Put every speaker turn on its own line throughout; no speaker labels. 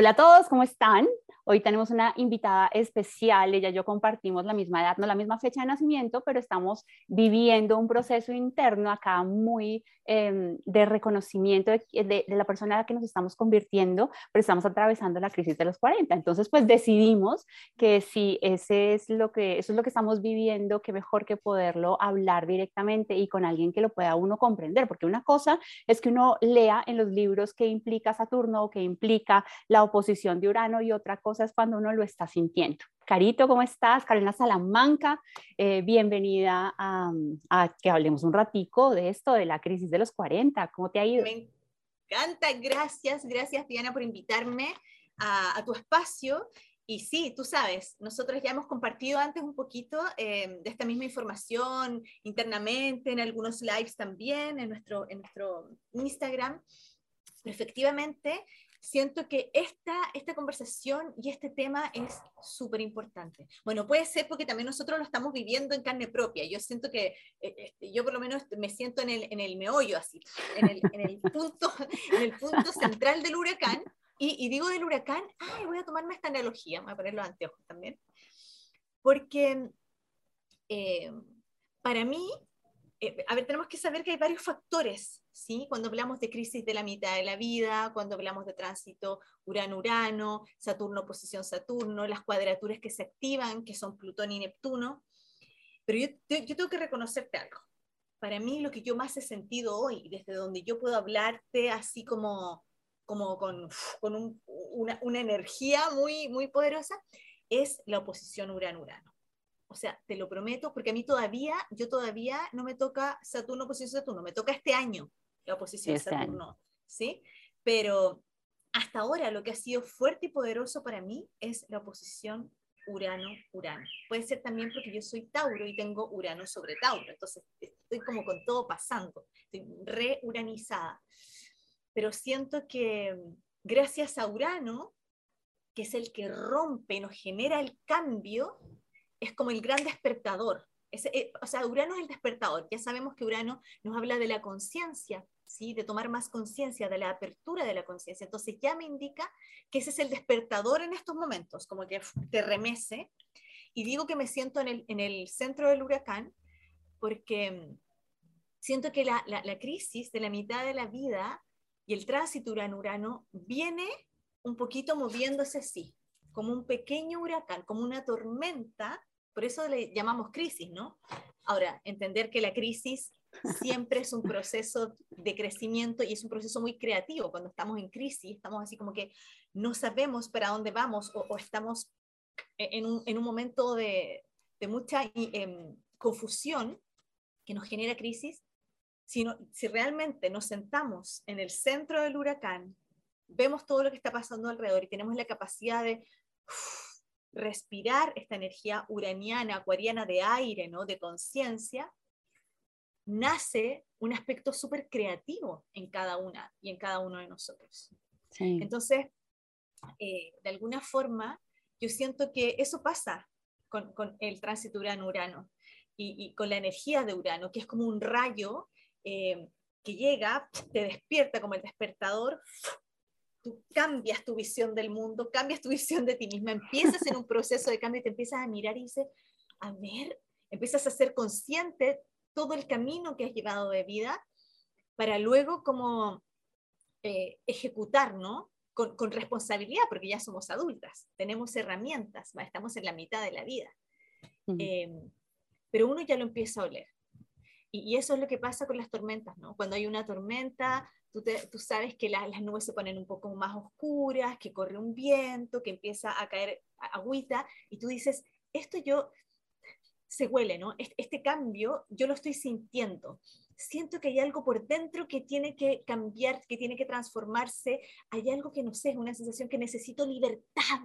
Hola a todos, ¿cómo están? Hoy tenemos una invitada especial, ella y yo compartimos la misma edad, no la misma fecha de nacimiento, pero estamos viviendo un proceso interno acá muy em, de reconocimiento de, la persona a la que nos estamos convirtiendo, pero estamos atravesando la crisis de los 40. Entonces, pues decidimos que si ese es lo que, eso es lo que estamos viviendo, que mejor que poderlo hablar directamente y con alguien que lo pueda uno comprender, porque una cosa es que uno lea en los libros qué implica Saturno o qué implica la oposición de Urano y otra cosa es cuando uno lo está sintiendo. Carito, ¿cómo estás? Carolina Salamanca, eh, bienvenida a, que hablemos un ratico de esto, de la crisis de los 40. ¿Cómo te ha ido?
Me encanta, gracias, gracias Diana por invitarme a, tu espacio. Y sí, tú sabes, nosotros ya hemos compartido antes un poquito eh, de esta misma información internamente, en algunos lives también, en nuestro, en nuestro Instagram. Pero efectivamente, siento que esta, esta conversación y este tema es súper importante. Bueno, puede ser porque también nosotros lo estamos viviendo en carne propia. Yo siento que, eh, este, yo por lo menos me siento en el, en el meollo así, en el, en el, punto, en el punto central del huracán. Y, y, digo del huracán, ay, voy a tomarme esta analogía, voy a poner los anteojos también, porque eh, para mí eh, a ver, tenemos que saber que hay varios factores, ¿sí? Cuando hablamos de crisis de la mitad de la vida, cuando hablamos de tránsito Urano-Urano, Saturno-posición-Saturno, las cuadraturas que se activan, que son Plutón y Neptuno. Pero yo, yo, tengo que reconocerte algo. Para mí lo que yo más he sentido hoy, desde donde yo puedo hablarte así como, como con, con una, una energía muy, muy poderosa, es la oposición Urano-Urano o sea, te lo prometo, porque a mí todavía, yo todavía no me toca Saturno, oposición Saturno, me toca este año la oposición este Saturno, ¿sí? Pero hasta ahora lo que ha sido fuerte y poderoso para mí es la oposición Urano-Urano. Puede ser también porque yo soy Tauro y tengo Urano sobre Tauro, entonces estoy como con todo pasando, estoy re-uranizada. Pero siento que gracias a Urano, que es el que rompe nos genera el cambio, es como el gran despertador. Eh, o sea, Urano es el despertador. Ya sabemos que Urano nos habla de la conciencia, ¿sí? de tomar más conciencia, de la apertura de la conciencia. Entonces ya me indica que ese es el despertador en estos momentos, como que te remece. Y digo que me siento en el, en el centro del huracán porque mm, siento que la, la, la crisis de la mitad de la vida y el tránsito Urano-Urano viene un poquito moviéndose así, como un pequeño huracán, como una tormenta por eso le llamamos crisis, ¿no? Ahora, entender que la crisis siempre es un proceso de crecimiento y es un proceso muy creativo. Cuando estamos en crisis, estamos así como que no sabemos para dónde vamos o, estamos en un, en un, momento de, de mucha em, confusión que nos genera crisis. Si, si realmente nos sentamos en el centro del huracán, vemos todo lo que está pasando alrededor y tenemos la capacidad de respirar esta energía uraniana, acuariana de aire, ¿no? de conciencia, nace un aspecto súper creativo en cada una y en cada uno de nosotros. Entonces, eh, de alguna forma, yo siento que eso pasa con, el tránsito Urano-Urano y, con la energía de Urano, que es como un rayo eh, que llega, te despierta como el despertador, tú cambias tu visión del mundo, cambias tu visión de ti misma, empiezas en un proceso de cambio y te empiezas a mirar y dices, a ver, empiezas a ser consciente todo el camino que has llevado de vida para luego como eh, ejecutar, ¿no? Con, con, responsabilidad, porque ya somos adultas, tenemos herramientas, estamos en la mitad de la vida. Em, pero uno ya lo empieza a oler. Y, y, eso es lo que pasa con las tormentas, ¿no? Cuando hay una tormenta, Tú, sabes que las nubes se ponen un poco más oscuras, que corre un viento, que empieza a caer agüita, y tú dices, esto yo, se huele, ¿no? Este, cambio yo lo estoy sintiendo. Siento que hay algo por dentro que tiene que cambiar, que tiene que transformarse. Hay algo que no sé, es una sensación que necesito libertad,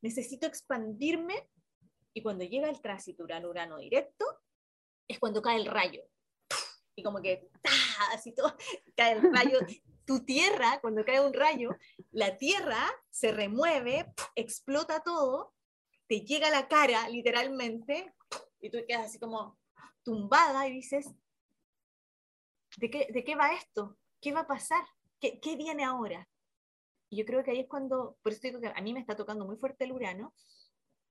necesito expandirme. Y cuando llega el tránsito Urano-Urano directo, es cuando cae el rayo y como que, así todo, cae el rayo. Tu tierra, cuando cae un rayo, la tierra se remueve, explota todo, te llega a la cara, literalmente, y tú quedas así como tumbada y dices, ¿de qué, de qué va esto? ¿Qué va a pasar? ¿Qué, ¿Qué viene ahora? Y yo creo que ahí es cuando, por eso digo que a mí me está tocando muy fuerte el Urano,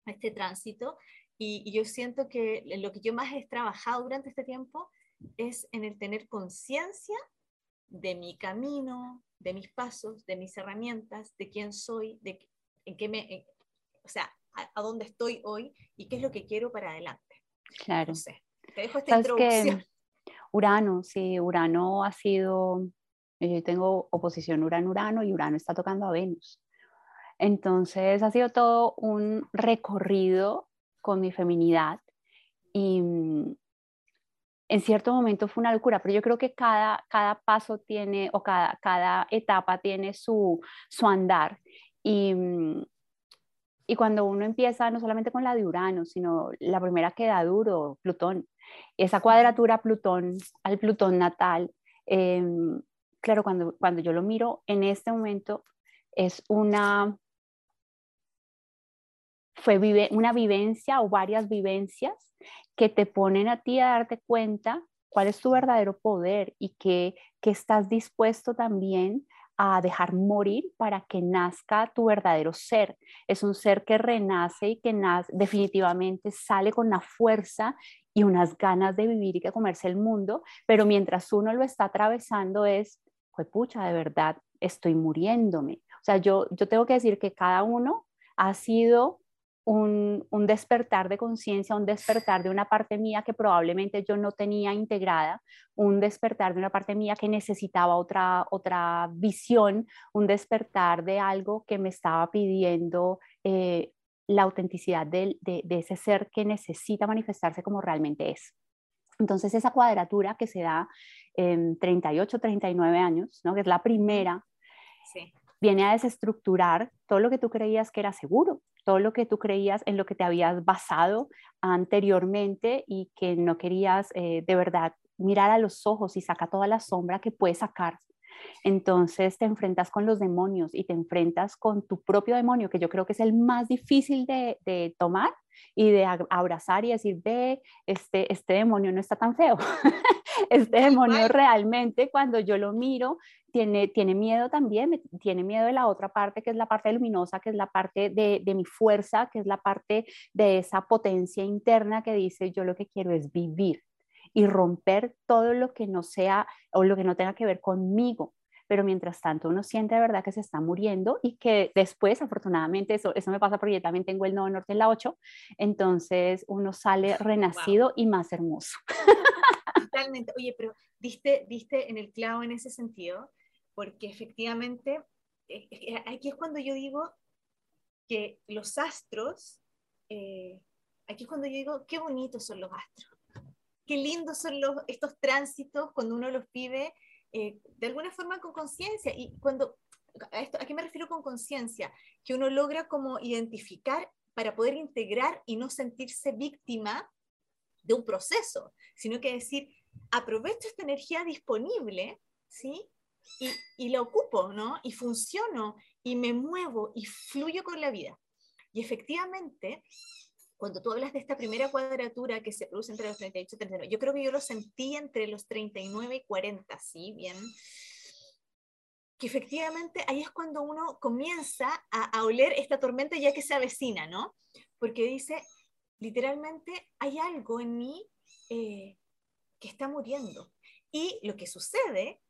este tránsito, y, y yo siento que lo que yo más he trabajado durante este tiempo es en el tener conciencia de mi camino, de mis pasos, de mis herramientas, de quién soy, de en qué me, o sea, a, dónde estoy hoy y qué es lo que quiero para adelante.
Claro.
No sé, te dejo esta introducción.
Urano, sí, Urano ha sido, eh, yo tengo oposición Urano-Urano y Urano está tocando a Venus. Entonces ha sido todo un recorrido con mi feminidad y mm, en cierto momento fue una locura, pero yo creo que cada, cada paso tiene o cada, cada etapa tiene su, su andar. Y, mm, y cuando uno empieza no solamente con la de Urano, sino la primera que da duro, Plutón, esa cuadratura Plutón al Plutón natal, em, claro, cuando, cuando yo lo miro en este momento es una, fue una vivencia o varias vivencias que te ponen a ti a darte cuenta cuál es tu verdadero poder y que, que estás dispuesto también a dejar morir para que nazca tu verdadero ser. Es un ser que renace y que nace, definitivamente sale con una fuerza y unas ganas de vivir y que comerse el mundo, pero mientras uno lo está atravesando es, pues pucha, de verdad, estoy muriéndome. O sea, yo, yo tengo que decir que cada uno ha sido un, despertar de conciencia, un despertar de una parte mía que probablemente yo no tenía integrada, un despertar de una parte mía que necesitaba otra, otra visión, un despertar de algo que me estaba pidiendo eh, la autenticidad de, ese ser que necesita manifestarse como realmente es. Entonces esa cuadratura que se da en 38, 39 años, ¿no? que es la primera, viene a desestructurar todo lo que tú creías que era seguro, todo lo que tú creías en lo que te habías basado anteriormente y que no querías eh, de verdad mirar a los ojos y saca toda la sombra que puedes sacar. Entonces te enfrentas con los demonios y te enfrentas con tu propio demonio, que yo creo que es el más difícil de, de tomar y de abrazar y decir, ve, este, este demonio no está tan feo. este demonio realmente cuando yo lo miro tiene, tiene miedo también, tiene miedo de la otra parte, que es la parte luminosa, que es la parte de, de mi fuerza, que es la parte de esa potencia interna que dice, yo lo que quiero es vivir y romper todo lo que no sea o lo que no tenga que ver conmigo. Pero mientras tanto uno siente de verdad que se está muriendo y que después, afortunadamente, eso, eso me pasa porque yo también tengo el nodo norte en la 8, entonces uno sale renacido y más hermoso.
Totalmente. Oye, pero diste, diste en el clavo en ese sentido, porque efectivamente, eh, eh, aquí es cuando yo digo que los astros, eh, aquí es cuando yo digo, qué bonitos son los astros, qué lindos son los, estos tránsitos cuando uno los vive de alguna forma con conciencia. Y cuando, a, esto, ¿a qué me refiero con conciencia? Que uno logra como identificar para poder integrar y no sentirse víctima de un proceso, sino que decir, aprovecho esta energía disponible, ¿sí? Y, la ocupo, ¿no? Y funciono y me muevo y fluyo con la vida. Y efectivamente, cuando tú hablas de esta primera cuadratura que se produce entre los 38 y 39, yo creo que yo lo sentí entre los 39 y 40, ¿sí? Bien. Que efectivamente ahí es cuando uno comienza a, oler esta tormenta ya que se avecina, ¿no? Porque dice, literalmente, hay algo en mí eh, que está muriendo. Y lo que sucede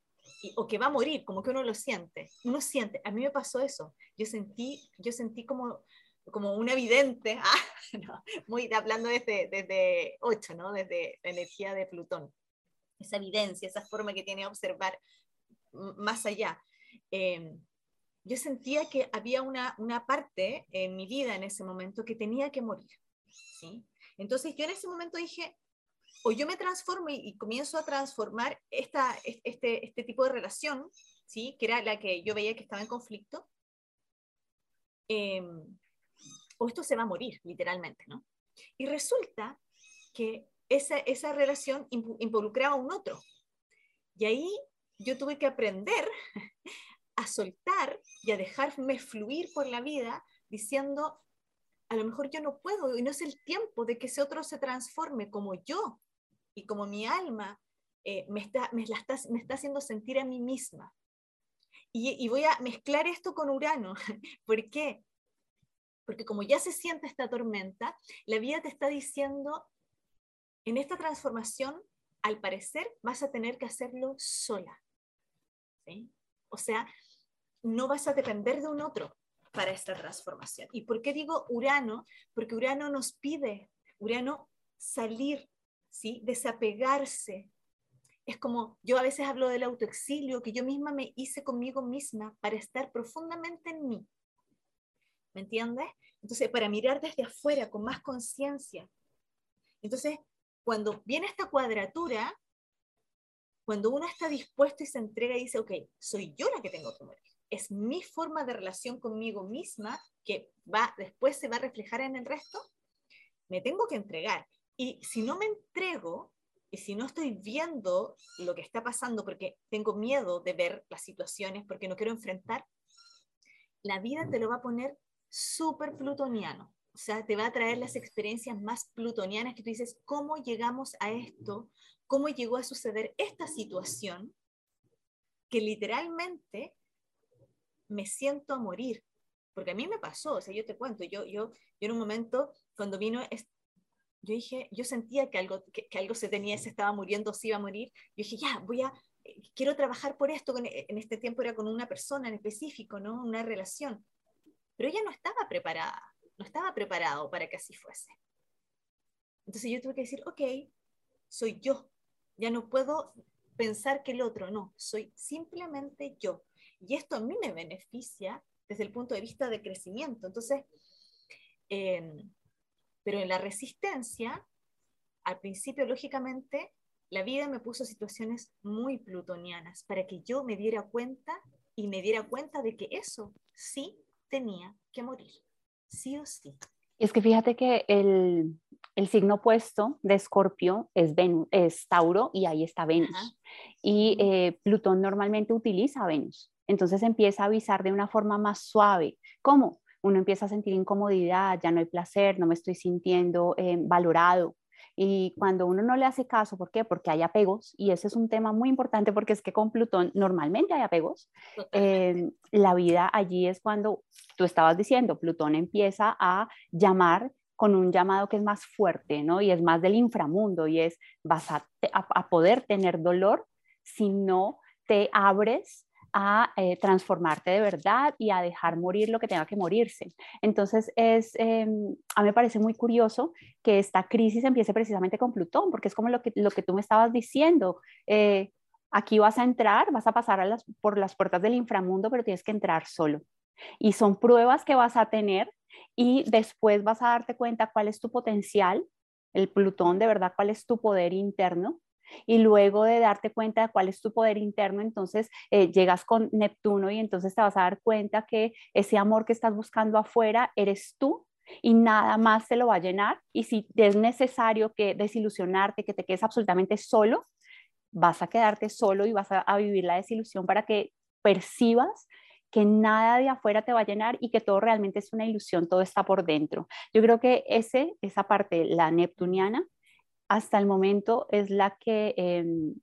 o que va a morir, como que uno lo siente. Uno siente, a mí me pasó eso. Yo sentí, yo sentí como, como una vidente, ah, muy hablando desde, desde 8, ¿no? desde la energía de Plutón. Esa evidencia, esa forma que tiene observar más allá. Em, yo sentía que había una, una parte en mi vida en ese momento que tenía que morir. ¿sí? Entonces yo en ese momento dije, o yo me transformo y, comienzo a transformar esta, este, este tipo de relación, ¿sí? que era la que yo veía que estaba en conflicto, em, o esto se va a morir, literalmente, ¿no? Y resulta que esa, esa relación involucraba a un otro. Y ahí yo tuve que aprender a soltar y a dejarme fluir por la vida diciendo, a lo mejor yo no puedo y no es el tiempo de que ese otro se transforme como yo y como mi alma eh, me, está, me, está, me está haciendo sentir a mí misma. Y, voy a mezclar esto con Urano. ¿Por qué? Porque como ya se siente esta tormenta, la vida te está diciendo, en esta transformación, al parecer, vas a tener que hacerlo sola. O sea, no vas a depender de un otro para esta transformación. ¿Y por qué digo Urano? Porque Urano nos pide, Urano, salir, ¿sí? desapegarse, es como, yo a veces hablo del autoexilio que yo misma me hice conmigo misma para estar profundamente en mí. ¿Me entiendes? Entonces, para mirar desde afuera con más conciencia. Entonces, cuando viene esta cuadratura, cuando uno está dispuesto y se entrega y dice, ok, soy yo la que tengo que morir. Es mi forma de relación conmigo misma que va, después se va a reflejar en el resto. Me tengo que entregar. Y si no me entrego, y si no estoy viendo lo que está pasando porque tengo miedo de ver las situaciones, porque no quiero enfrentar, la vida te lo va a poner súper plutoniano. O sea, te va a traer las experiencias más plutonianas que tú dices, ¿cómo llegamos a esto? ¿Cómo llegó a suceder esta situación? Que literalmente me siento a morir. Porque a mí me pasó, o sea, yo te cuento, yo, yo, yo en un momento, cuando vino yo dije, yo sentía que algo, que, algo se tenía, se estaba muriendo, se iba a morir. Yo dije, ya, voy a, quiero trabajar por esto. En este tiempo era con una persona en específico, ¿no? Una relación. Pero ella no estaba preparada, no estaba preparado para que así fuese. Entonces yo tuve que decir, ok, soy yo. Ya no puedo pensar que el otro, no, soy simplemente yo. Y esto a mí me beneficia desde el punto de vista de crecimiento. Entonces, eh, pero en la resistencia, al principio, lógicamente, la vida me puso situaciones muy plutonianas para que yo me diera cuenta y me diera cuenta de que eso sí tenía que morir, sí o sí.
Es que fíjate que el, el signo opuesto de Escorpio es, Venus, es Tauro y ahí está Venus. Y eh, Plutón normalmente utiliza a Venus. Entonces empieza a avisar de una forma más suave. ¿Cómo? uno empieza a sentir incomodidad, ya no hay placer, no me estoy sintiendo eh, valorado. Y cuando uno no le hace caso, ¿por qué? Porque hay apegos, y ese es un tema muy importante porque es que con Plutón normalmente hay apegos. Eh, la vida allí es cuando tú estabas diciendo, Plutón empieza a llamar con un llamado que es más fuerte, ¿no? Y es más del inframundo, y es, vas a, a poder tener dolor si no te abres a eh, transformarte de verdad y a dejar morir lo que tenga que morirse. Entonces, es, em, a mí me parece muy curioso que esta crisis empiece precisamente con Plutón, porque es como lo que, lo que tú me estabas diciendo. Eh, aquí vas a entrar, vas a pasar las, por las puertas del inframundo, pero tienes que entrar solo. Y son pruebas que vas a tener y después vas a darte cuenta cuál es tu potencial, el Plutón de verdad, cuál es tu poder interno y luego de darte cuenta de cuál es tu poder interno, entonces eh, llegas con Neptuno y entonces te vas a dar cuenta que ese amor que estás buscando afuera eres tú y nada más te lo va a llenar. Y si es necesario que desilusionarte, que te quedes absolutamente solo, vas a quedarte solo y vas a, vivir la desilusión para que percibas que nada de afuera te va a llenar y que todo realmente es una ilusión, todo está por dentro. Yo creo que ese, esa parte, la neptuniana, hasta el momento es la que em,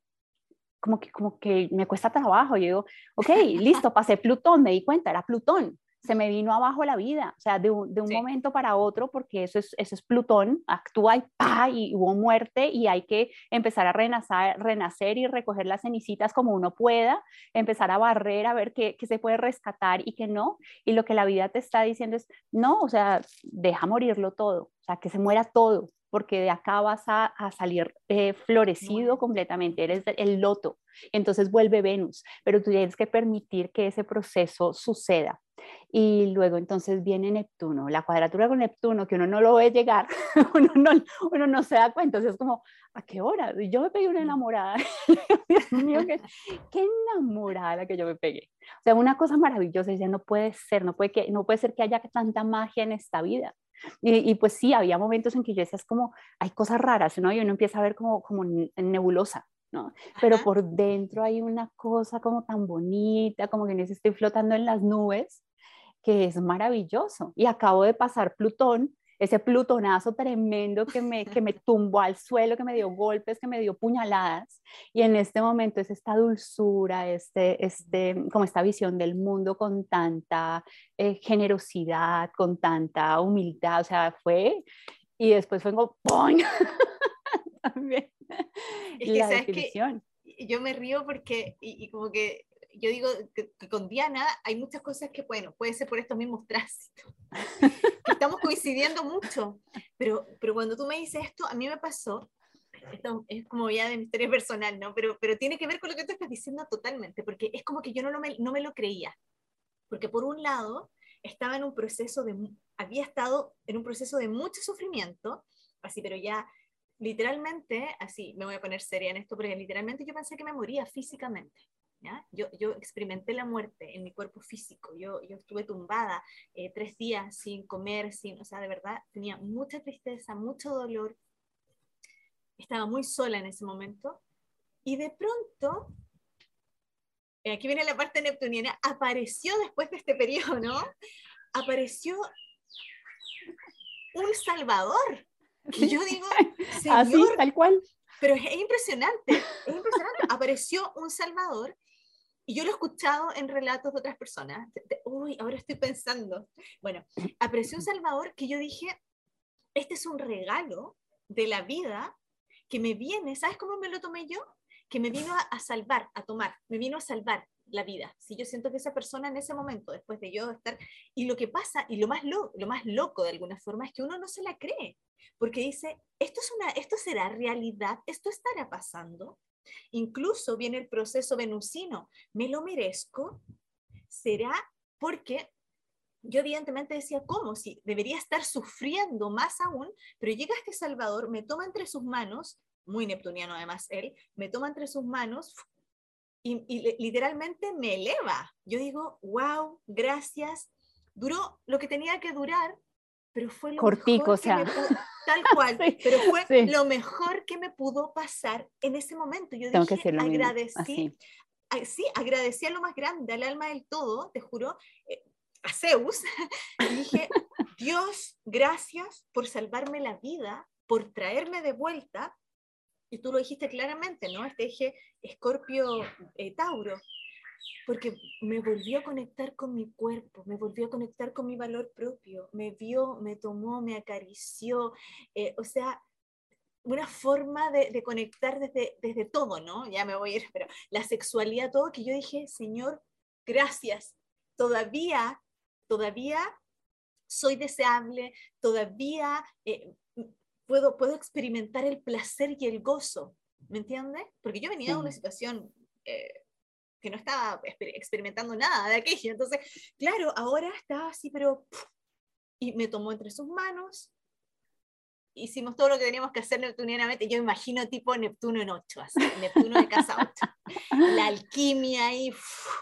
como que, como que me cuesta trabajo. Yo digo, ok, listo, pasé Plutón, me di cuenta, era Plutón, se me vino abajo la vida, o sea, de un, de un momento para otro, porque eso es, eso es Plutón, actúa y pa, y hubo muerte y hay que empezar a renacer, renacer y recoger las cenicitas como uno pueda, empezar a barrer, a ver qué, qué se puede rescatar y qué no. Y lo que la vida te está diciendo es, no, o sea, deja morirlo todo, o sea, que se muera todo, porque de acá vas a, salir eh, florecido completamente, eres el loto, entonces vuelve Venus, pero tú tienes que permitir que ese proceso suceda. Y luego entonces viene Neptuno, la cuadratura con Neptuno, que uno no lo ve llegar, uno, no, uno no se da cuenta, es como, ¿a qué hora? Yo me pegué una enamorada, Dios mío, qué, qué enamorada que yo me pegué. O sea, una cosa maravillosa, ya no puede ser, no puede, que, no puede ser que haya tanta magia en esta vida. Y, pues sí, había momentos en que yo decía, es como, hay cosas raras, ¿no? Y uno empieza a ver como, como nebulosa, ¿no? Pero por dentro hay una cosa como tan bonita, como que no estoy flotando en las nubes, que es maravilloso. Y acabo de pasar Plutón ese plutonazo tremendo que me, que me tumbó al suelo, que me dio golpes, que me dio puñaladas. Y en este momento es esta dulzura, este, este, como esta visión del mundo con tanta eh, generosidad, con tanta humildad. O sea, fue, y después fue como, ¡pum!
También. Es que, la definición. yo me río porque, y como que yo digo que, con Diana hay muchas cosas que, bueno, puede ser por estos mismos tránsitos, estamos coincidiendo mucho, pero, pero cuando tú me dices esto, a mí me pasó, esto es como ya de mi historia personal, ¿no? Pero, pero tiene que ver con lo que tú estás diciendo totalmente, porque es como que yo no, me, no me lo creía, porque por un lado estaba en un proceso de, había estado en un proceso de mucho sufrimiento, así, pero ya literalmente, así, me voy a poner seria en esto, porque literalmente yo pensé que me moría físicamente. Yo, yo, experimenté la muerte en mi cuerpo físico, yo, yo estuve tumbada eh, tres días sin comer, sin, o sea, de verdad tenía mucha tristeza, mucho dolor, estaba muy sola en ese momento y de pronto, eh, aquí viene la parte neptuniana, apareció después de este periodo, ¿no? Apareció un salvador. Que yo digo,
Así, tal cual.
Pero es, impresionante, es impresionante. Apareció un salvador y yo lo he escuchado en relatos de otras personas. Uy, ahora estoy pensando. Bueno, apareció un Salvador que yo dije, este es un regalo de la vida que me viene, ¿sabes cómo me lo tomé yo? Que me vino a, salvar, a tomar, me vino a salvar la vida. Si yo siento que esa persona en ese momento, después de yo estar, y lo que pasa, y lo más, lo, lo más loco de alguna forma, es que uno no se la cree, porque dice, esto, es una, esto será realidad, esto estará pasando. Incluso viene el proceso venusino. ¿Me lo merezco? ¿Será porque yo evidentemente decía, ¿cómo? Si debería estar sufriendo más aún, pero llega este Salvador, me toma entre sus manos, muy neptuniano además él, me toma entre sus manos y, y literalmente me eleva. Yo digo, wow, gracias. Duró lo que tenía que durar, pero fue lo
Cortico, o sea.
Tal cual, pero fue lo mejor que me pudo pasar en ese momento. Yo Tengo dije, que agradecí, sí, agradecí a lo más grande, al alma del todo, te juro, eh, a Zeus, y dije, Dios, gracias por salvarme la vida, por traerme de vuelta, y tú lo dijiste claramente, ¿no? Este eje Escorpio-Tauro, eh, porque me volvió a conectar con mi cuerpo, me volvió a conectar con mi valor propio, me vio, me tomó, me acarició, eh, o sea, una forma de, conectar desde, desde todo, ¿no? Ya me voy a ir, pero la sexualidad, todo, que yo dije, Señor, gracias, todavía, todavía soy deseable, todavía eh, puedo, puedo experimentar el placer y el gozo, ¿me entiendes? Porque yo venía de una situación... Eh, que no estaba experimentando nada de aquello. Entonces, claro, ahora estaba así, pero... Y me tomó entre sus manos, hicimos todo lo que teníamos que hacer neptunianamente. Yo imagino tipo Neptuno en 8, así, Neptuno de casa 8. La alquimia ahí,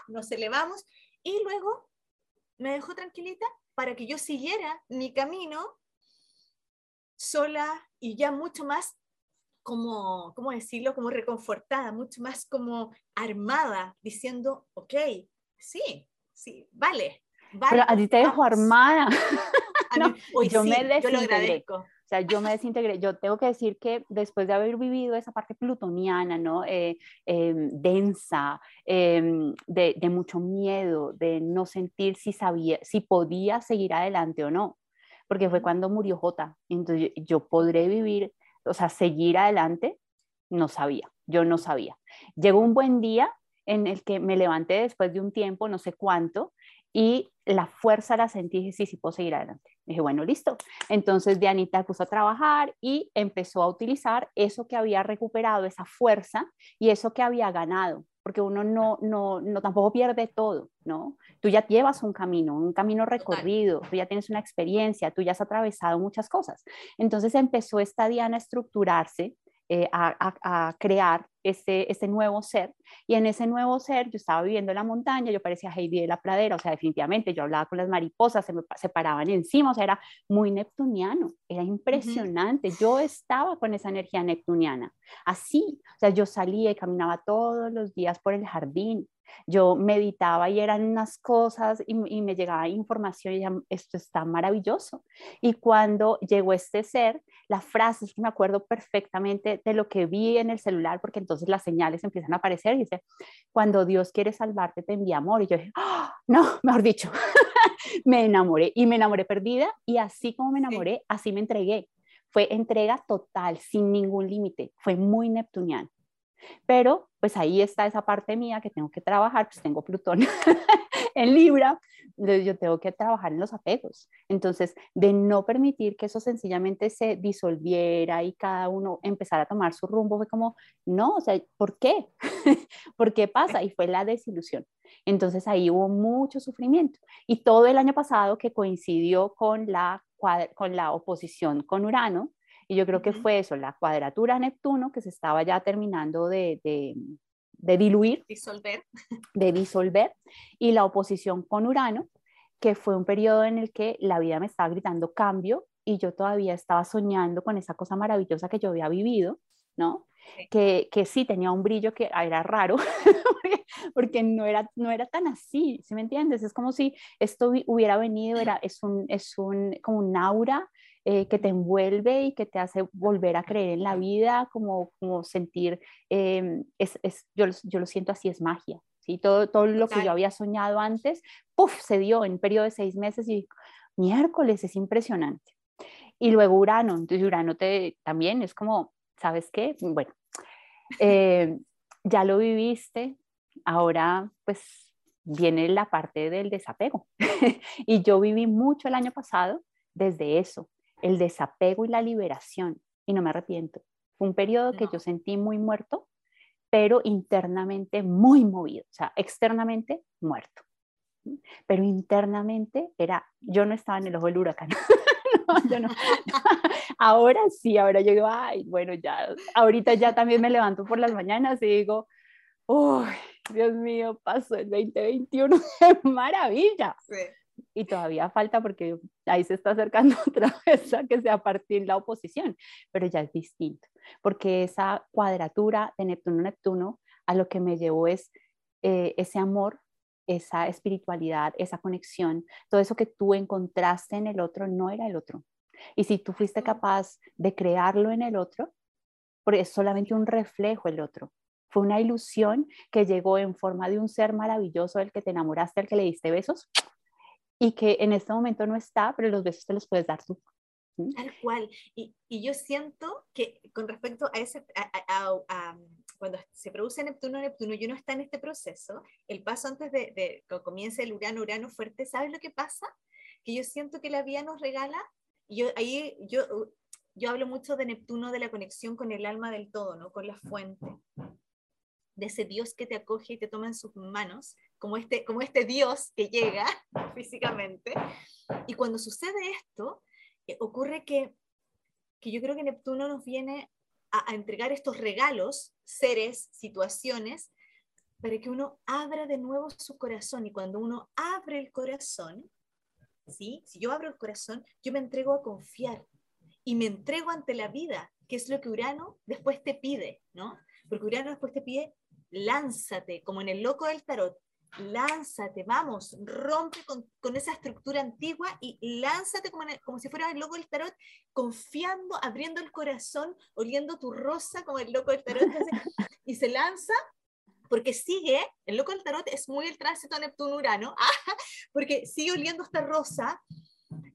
nos elevamos. Y luego me dejó tranquilita para que yo siguiera mi camino sola y ya mucho más como, ¿cómo decirlo? Como reconfortada, mucho más como armada, diciendo, ok, sí, sí, vale. vale
Pero a ti te dejo armada. no, yo me desintegré. o sea, yo me desintegré. Yo tengo que decir que después de haber vivido esa parte plutoniana, ¿no? Eh, em, densa, em, de, de, mucho miedo, de no sentir si sabía, si podía seguir adelante o no, porque fue cuando murió J. Entonces yo podré vivir o sea, seguir adelante, no sabía, yo no sabía. Llegó un buen día en el que me levanté después de un tiempo, no sé cuánto, y la fuerza la sentí y dije, sí, sí puedo seguir adelante. Dije, bueno, listo. Entonces Dianita puso a trabajar y empezó a utilizar eso que había recuperado, esa fuerza y eso que había ganado, porque uno no, no, no tampoco pierde todo, ¿no? Tú ya llevas un camino, un camino recorrido, tú ya tienes una experiencia, tú ya has atravesado muchas cosas. Entonces empezó esta Diana a estructurarse eh, a, crear ese, ese, nuevo ser. Y en ese nuevo ser yo estaba viviendo en la montaña, yo parecía Heidi de la pradera, o sea, definitivamente yo hablaba con las mariposas, se me se paraban encima, o sea, era muy neptuniano, era impresionante. Yo estaba con esa energía neptuniana, así, o sea, yo salía y caminaba todos los días por el jardín, Yo meditaba y eran unas cosas y, me llegaba información y esto está maravilloso. Y cuando llegó este ser, la frase es que me acuerdo perfectamente de lo que vi en el celular, porque entonces las señales empiezan a aparecer y dice, cuando Dios quiere salvarte, te envía amor. Y yo dije, ¡Ah! no, mejor dicho, me enamoré y me enamoré perdida y así como me enamoré, así me entregué. Fue entrega total, sin ningún límite. Fue muy neptuniano. Pero pues ahí está esa parte mía que tengo que trabajar, pues tengo Plutón en Libra, entonces yo tengo que trabajar en los apegos. Entonces, de no permitir que eso sencillamente se disolviera y cada uno empezara a tomar su rumbo, fue como, no, o sea, ¿por qué? ¿Por qué pasa? Y fue la desilusión. Entonces ahí hubo mucho sufrimiento. Y todo el año pasado que coincidió con la, con la oposición con Urano, y yo creo que fue eso, la cuadratura Neptuno que se estaba ya terminando de, de, diluir.
Disolver.
De disolver. Y la oposición con Urano, que fue un periodo en el que la vida me estaba gritando cambio y yo todavía estaba soñando con esa cosa maravillosa que yo había vivido, ¿no? Que, que, sí tenía un brillo que era raro, porque no era, no era tan así, ¿sí me entiendes? Es como si esto hubiera venido, era, es, un, es un, como un aura eh, que te envuelve y que te hace volver a creer en la vida, como, como sentir, em, es, es, yo, yo, lo siento así, es magia. ¿sí? Todo, todo lo que yo había soñado antes, ¡puf!, se dio en un periodo de seis meses y miércoles, es impresionante. Y luego Urano, entonces Urano te, también es como, ¿sabes qué? Bueno, eh, ya lo viviste, ahora pues viene la parte del desapego. y yo viví mucho el año pasado desde eso, el desapego y la liberación, y no me arrepiento. Fue un periodo que yo sentí muy muerto, pero internamente muy movido, o sea, externamente muerto. Pero internamente era, yo no estaba en el ojo del huracán. Ahora sí, ahora yo digo, ay, bueno, ya, ahorita ya también me levanto por las mañanas y digo, uy, Dios mío, pasó el 2021, qué maravilla. Sí y todavía falta porque ahí se está acercando otra vez a que sea partir la oposición, pero ya es distinto, porque esa cuadratura de Neptuno-Neptuno a lo que me llevó es eh, ese amor, esa espiritualidad, esa conexión, todo eso que tú encontraste en el otro no era el otro. Y si tú fuiste capaz de crearlo en el otro, porque es solamente un reflejo el otro. Fue una ilusión que llegó en forma de un ser maravilloso del que te enamoraste, al que le diste besos, y que en este momento no está, pero los besos te los puedes dar tú.
Tal cual. Y, y, yo siento que con respecto a ese, a, cuando se produce Neptuno, Neptuno y uno está en este proceso, el paso antes de, de que comience el Urano, Urano fuerte, ¿sabes lo que pasa? Que yo siento que la vida nos regala, yo ahí yo, yo hablo mucho de Neptuno, de la conexión con el alma del todo, ¿no? Con la fuente de ese Dios que te acoge y te toma en sus manos, como este, como este Dios que llega físicamente. Y cuando sucede esto, eh, ocurre que, que yo creo que Neptuno nos viene a, a, entregar estos regalos, seres, situaciones, para que uno abra de nuevo su corazón. Y cuando uno abre el corazón, ¿sí? si yo abro el corazón, yo me entrego a confiar y me entrego ante la vida, que es lo que Urano después te pide, ¿no? Porque Urano después te pide lánzate, como en el loco del tarot, lánzate, vamos, rompe con, esa estructura antigua y lánzate como, como si fueras el loco del tarot, confiando, abriendo el corazón, oliendo tu rosa como el loco del tarot, y se lanza porque sigue, el loco del tarot es muy el tránsito Neptuno-Urano, porque sigue oliendo esta rosa,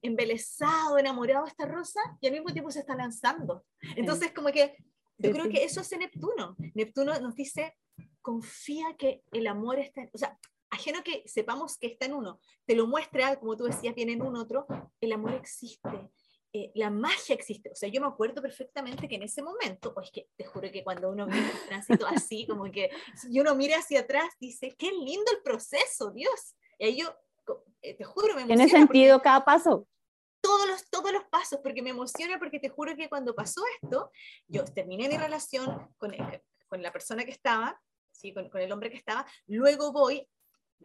embelesado, enamorado de esta rosa, y al mismo tiempo se está lanzando. Entonces, como que yo creo que eso hace Neptuno. Neptuno nos dice, confía que el amor está, en, o sea, ajeno que sepamos que está en uno, te lo muestra, como tú decías, viene en un otro, el amor existe, eh, la magia existe. O sea, yo me acuerdo perfectamente que en ese momento, pues que te juro que cuando uno vive el tránsito así, como que y uno mira hacia atrás, dice, qué lindo el proceso, Dios. Y ahí yo, eh, te juro, me
Tiene sentido cada paso.
Todos los, todos los pasos, porque me emociona, porque te juro que cuando pasó esto, yo terminé mi relación con, con la persona que estaba, con, el hombre que estaba, luego voy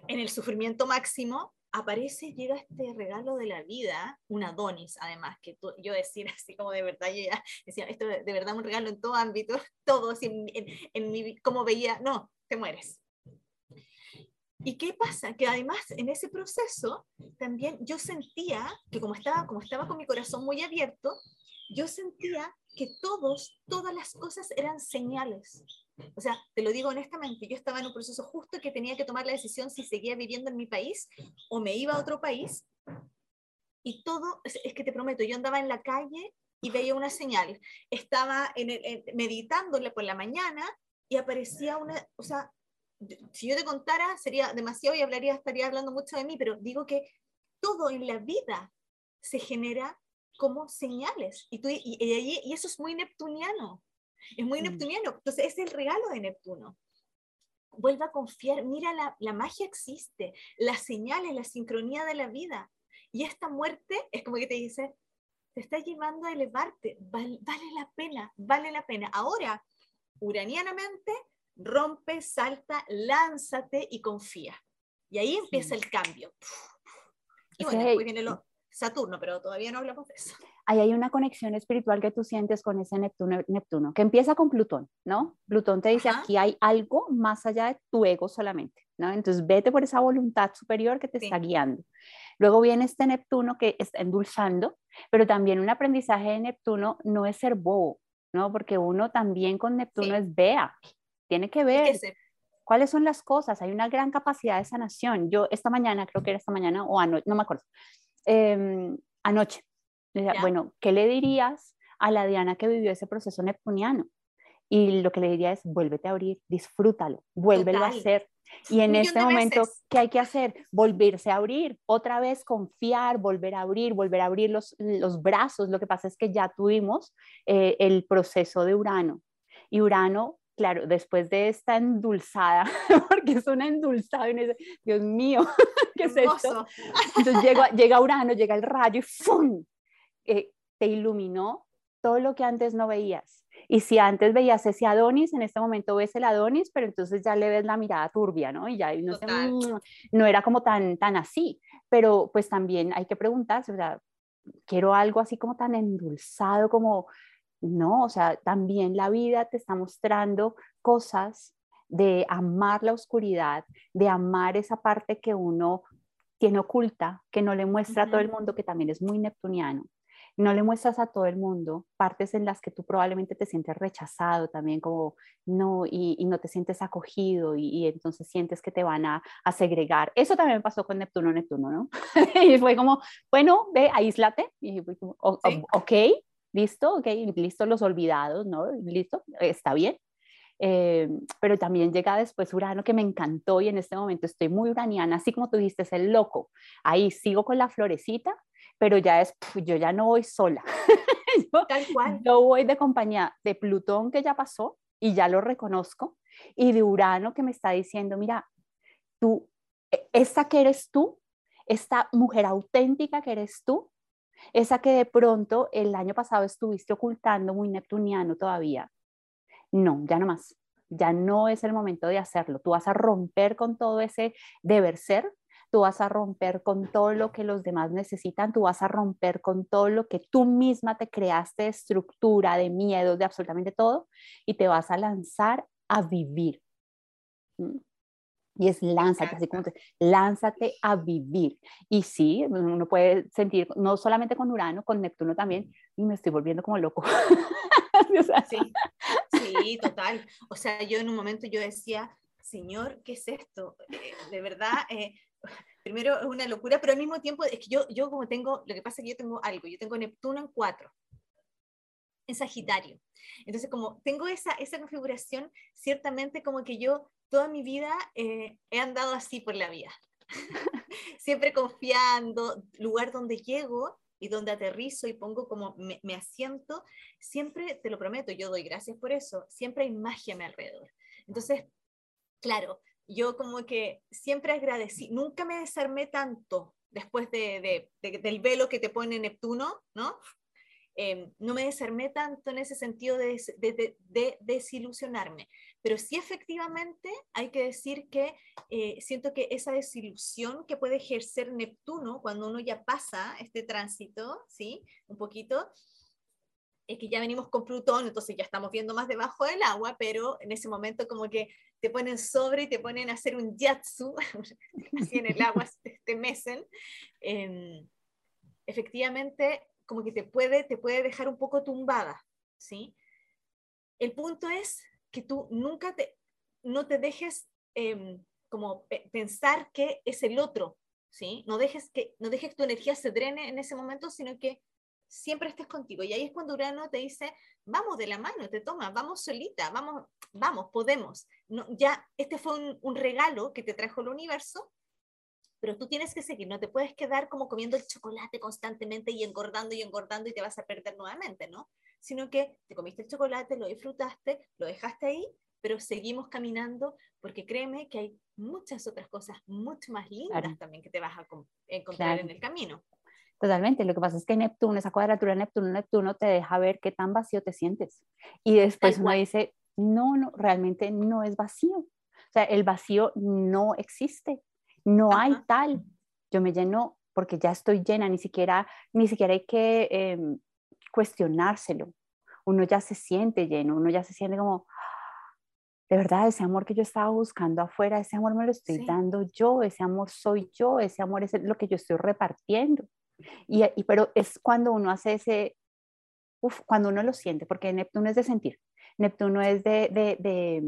en el sufrimiento máximo, aparece, llega este regalo de la vida, un Adonis, además, que yo decir así como de verdad, yo ya decía, esto de, verdad un regalo en todo ámbito, todo, así, en, en, mi, como veía, no, te mueres. ¿Y qué pasa? Que además en ese proceso también yo sentía que como estaba, como estaba con mi corazón muy abierto, yo sentía que todos, todas las cosas eran señales. O sea, te lo digo honestamente, yo estaba en un proceso justo que tenía que tomar la decisión si seguía viviendo en mi país o me iba a otro país. Y todo, es, que te prometo, yo andaba en la calle y veía una señal. Estaba en meditándole por la mañana y aparecía una, o sea, si yo te contara sería demasiado y hablaría, estaría hablando mucho de mí, pero digo que todo en la vida se genera como señales y, tú, y, y, eso es muy neptuniano, es muy mm. neptuniano, entonces es el regalo de Neptuno. Vuelva a confiar, mira, la, la magia existe, las señales, la sincronía de la vida. Y esta muerte es como que te dice, te está llevando a elevarte, vale la pena, vale la pena. Ahora, uranianamente, rompe, salta, lánzate y confía. Y ahí empieza el cambio. Y bueno, después viene lo, Saturno, pero todavía no hablamos de eso.
Ahí hay una conexión espiritual que tú sientes con ese Neptuno, Neptuno que empieza con Plutón, ¿no? Plutón te dice, aquí hay algo más allá de tu ego solamente, ¿no? Entonces vete por esa voluntad superior que te está guiando. Luego viene este Neptuno que está endulzando, pero también un aprendizaje de Neptuno no es ser bobo, ¿no? Porque uno también con Neptuno es vea, tiene que ver cuáles son las cosas, hay una gran capacidad de sanación. Yo esta mañana, creo que era esta mañana o anoche, no me acuerdo, em, anoche, bueno, ¿qué le dirías a la Diana que vivió ese proceso neptuniano? Y lo que le diría es, vuélvete a abrir, disfrútalo, vuélvelo a hacer. Y en este momento, ¿qué hay que hacer? Volverse a abrir, otra vez confiar, volver a abrir, volver a abrir los, los brazos. Lo que pasa es que ya tuvimos eh, el proceso de Urano. Y Urano claro, después de esta endulzada, porque es una endulzada, y dice, Dios mío, ¿qué es esto? Entonces llega, llega Urano, llega el rayo y ¡fum! Eh, te iluminó todo lo que antes no veías. Y si antes veías ese Adonis, en este momento ves el Adonis, pero entonces ya le ves la mirada turbia, ¿no? Y ya no, mm, no era como tan, tan así. Pero pues también hay que preguntarse, o sea, quiero algo así como tan endulzado, como no, o sea, también la vida te está mostrando cosas de amar la oscuridad, de amar esa parte que uno tiene oculta, que no le muestra a todo el mundo, que también es muy neptuniano. No le muestras a todo el mundo partes en las que tú probablemente te sientes rechazado también, como no, y, no te sientes acogido y, entonces sientes que te van a, segregar. Eso también pasó con Neptuno, Neptuno, ¿no? y fue como, bueno, ve, aíslate. Y fue como, ok, listo, ok, listo los olvidados, ¿no? Listo, está bien. Eh, pero también llega después Urano que me encantó y en este momento estoy muy uraniana, así como tú dijiste, es el loco. Ahí sigo con la florecita, pero ya es, yo ya no voy sola. yo, Tal cual. Yo voy de compañía de Plutón que ya pasó y ya lo reconozco, y de Urano que me está diciendo, mira, tú, e, esta que eres tú, esta mujer auténtica que eres tú, esa que de pronto el año pasado estuviste ocultando muy neptuniano todavía. No, ya no más. Ya no es el momento de hacerlo. Tú vas a romper con todo ese deber ser, tú vas a romper con todo lo que los demás necesitan, tú vas a romper con todo lo que tú misma te creaste de estructura, de miedo, de absolutamente todo, y te vas a lanzar a vivir. ¿Mm? Y es lánzate, así como lánzate a vivir. Y sí, uno puede sentir, no solamente con Urano, con Neptuno también, y me estoy volviendo como loco.
sí, sí, total. O sea, yo en un momento yo decía, Señor, ¿qué es esto? Eh, de verdad, eh, primero es una locura, pero al mismo tiempo es que yo, yo como tengo, lo que pasa es que yo tengo algo, yo tengo Neptuno en cuatro, en Sagitario. Entonces, como tengo esa, esa configuración, ciertamente como que yo toda mi vida eh, he andado así por la vida. Siempre confiando, lugar donde llego y donde aterrizo y pongo como me, asiento, siempre, te lo prometo, yo doy gracias por eso, siempre hay magia a mi alrededor. Entonces, claro, yo como que siempre agradecí, nunca me desarmé tanto después de, del velo que te pone Neptuno, ¿no? Em, no me desarmé tanto en ese sentido de, de, desilusionarme, pero sí efectivamente hay que decir que eh, siento que esa desilusión que puede ejercer Neptuno cuando uno ya pasa este tránsito, ¿sí? Un poquito, es que ya venimos con Plutón, entonces ya estamos viendo más debajo del agua, pero en ese momento como que te ponen sobre y te ponen a hacer un yatsu, así en el agua te, mecen, em, efectivamente como que te puede, te puede dejar un poco tumbada, ¿sí? El punto es que tú nunca te, no te dejes em, como pensar que es el otro, ¿sí? No dejes, que, no dejes que tu energía se drene en ese momento, sino que siempre estés contigo. Y ahí es cuando Urano te dice, vamos de la mano, te toma, vamos solita, vamos, vamos, podemos. No, ya, este fue un, regalo que te trajo el universo, pero tú tienes que seguir, no te puedes quedar como comiendo el chocolate constantemente y engordando y engordando y te vas a perder nuevamente, ¿no? Sino que te comiste el chocolate, lo disfrutaste, lo dejaste ahí, pero seguimos caminando porque créeme que hay muchas otras cosas mucho más lindas también que te vas a encontrar en el camino.
Totalmente, lo que pasa es que Neptuno, esa cuadratura Neptuno-Neptuno te deja ver qué tan vacío te sientes. Y después uno dice, no, no, realmente no es vacío. O sea, el vacío no existe, no hay tal. Yo me lleno porque ya estoy llena, ni siquiera, ni siquiera hay que em, cuestionárselo. Uno ya se siente lleno, uno ya se siente como, de verdad, ese amor que yo estaba buscando afuera, ese amor me lo estoy dando yo, ese amor soy yo, ese amor es lo que yo estoy repartiendo. Y, pero es cuando uno hace ese, uf, cuando uno lo siente, porque Neptuno es de sentir, Neptuno es de, de, de,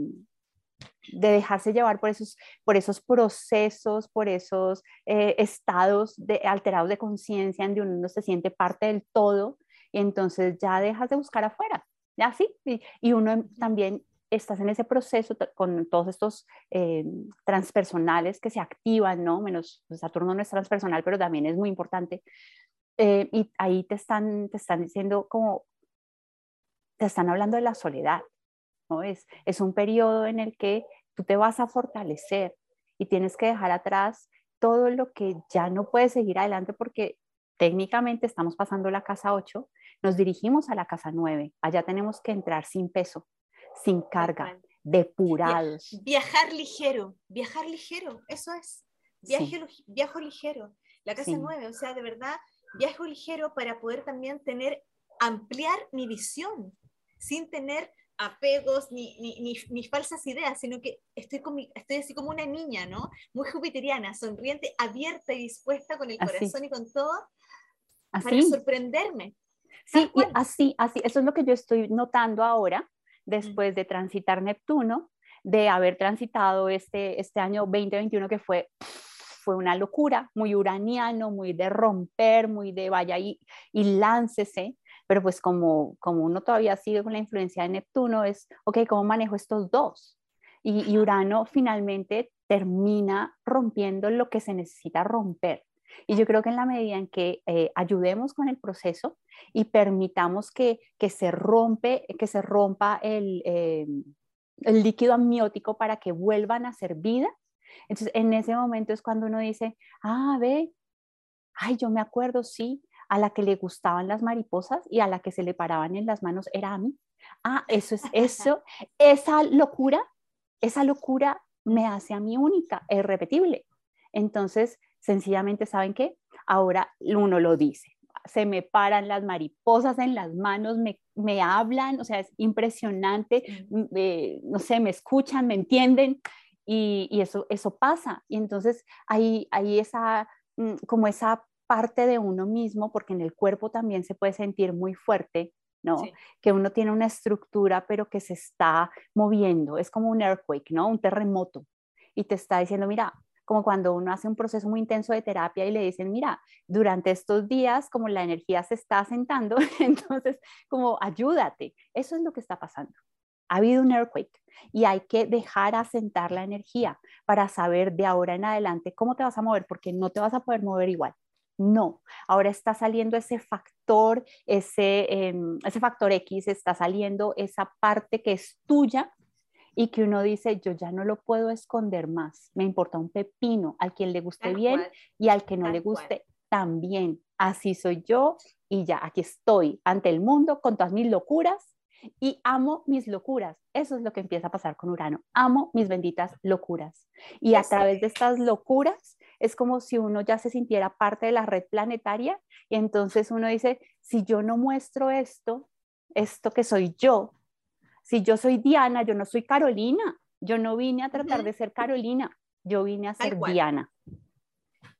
de dejarse llevar por esos, por esos procesos, por esos eh, estados de, alterados de conciencia en donde uno se siente parte del todo y entonces ya dejas de buscar afuera, ya sí, y, y uno también estás en ese proceso con todos estos eh, transpersonales que se activan, ¿no? Menos pues, Saturno no es transpersonal, pero también es muy importante. Eh, y ahí te están, te están diciendo como, te están hablando de la soledad, ¿no? Es, es un periodo en el que tú te vas a fortalecer y tienes que dejar atrás todo lo que ya no puedes seguir adelante porque técnicamente estamos pasando la casa 8, nos dirigimos a la casa 9, allá tenemos que entrar sin peso, sin carga, depurados.
Viajar ligero, viajar ligero, eso es. Viaje, Viajo ligero. La casa nueve, o sea, de verdad, viajo ligero para poder también tener, ampliar mi visión, sin tener apegos ni, ni, ni, falsas ideas, sino que estoy, con estoy así como una niña, ¿no? Muy jupiteriana, sonriente, abierta y dispuesta con el corazón y con todo para sorprenderme.
Sí, así, así, eso es lo que yo estoy notando ahora, después de transitar Neptuno, de haber transitado este, este año 2021 que fue, fue una locura, muy uraniano, muy de romper, muy de vaya y, y láncese, pero pues como, como uno todavía sigue con la influencia de Neptuno, es, ok, ¿cómo manejo estos dos? Y, y Urano finalmente termina rompiendo lo que se necesita romper. Y yo creo que en la medida en que eh, ayudemos con el proceso y permitamos que, que, se, rompe, que se rompa el, eh, el líquido amniótico para que vuelvan a ser vida, entonces en ese momento es cuando uno dice, ah, ve, ay, yo me acuerdo, sí, a la que le gustaban las mariposas y a la que se le paraban en las manos era a mí. Ah, eso es eso, esa locura, esa locura me hace a mí única, es repetible. Entonces, Sencillamente, ¿saben qué? Ahora uno lo dice. Se me paran las mariposas en las manos, me, me hablan, o sea, es impresionante, mm, eh, no sé, me escuchan, me entienden y, y, eso, eso pasa. Y entonces hay, hay esa, mm, como esa parte de uno mismo, porque en el cuerpo también se puede sentir muy fuerte, ¿no? Que uno tiene una estructura, pero que se está moviendo, es como un earthquake, ¿no? Un terremoto. Y te está diciendo, mira, como cuando uno hace un proceso muy intenso de terapia y le dicen, mira, durante estos días como la energía se está asentando, entonces como ayúdate. Eso es lo que está pasando. Ha habido un earthquake y hay que dejar asentar la energía para saber de ahora en adelante cómo te vas a mover, porque no te vas a poder mover igual. No, ahora está saliendo ese factor, ese, em, ese factor X, está saliendo esa parte que es tuya y que uno dice, yo ya no lo puedo esconder más, me importa un pepino, al quien le guste bien y al que no le guste también. Así soy yo y ya, aquí estoy ante el mundo con todas mis locuras y amo mis locuras. Eso es lo que empieza a pasar con Urano. Amo mis benditas locuras. Y a través de estas locuras es como si uno ya se sintiera parte de la red planetaria y entonces uno dice, si yo no muestro esto, esto que soy yo. Si yo soy Diana, yo no soy Carolina. Yo no vine a tratar de ser Carolina, yo vine a ser Diana.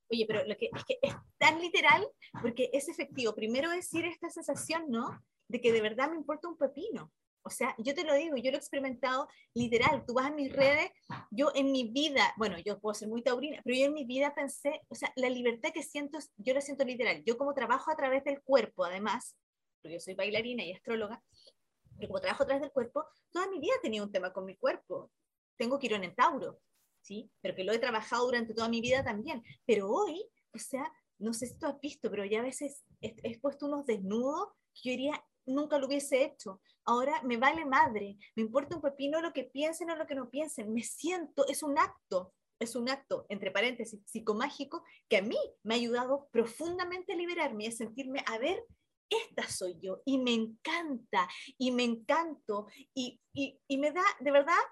Oye, pero lo que es que es tan literal porque es efectivo. Primero decir esta sensación, ¿no? De que de verdad me importa un pepino. O sea, yo te lo digo, yo lo he experimentado literal. Tú vas a mis redes, yo en mi vida, bueno, yo puedo ser muy taurina, pero yo en mi vida pensé, o sea, la libertad que siento, yo la siento literal. Yo como trabajo a través del cuerpo, además, porque yo soy bailarina y astróloga, pero como trabajo a través del cuerpo, toda mi vida he tenido un tema con mi cuerpo. Tengo Quirón en Tauro, ¿sí? Pero que lo he trabajado durante toda mi vida también. Pero hoy, o sea, no sé si tú has visto, pero ya a veces he, he puesto unos desnudos que yo diría, nunca lo hubiese hecho. Ahora me vale madre, me importa un pepino lo que piensen o lo que no piensen. Me siento, es un acto, es un acto, entre paréntesis, psicomágico, que a mí me ha ayudado profundamente a liberarme, a sentirme, a ver, esta soy yo y me encanta y me encanto y, y, me da, de verdad,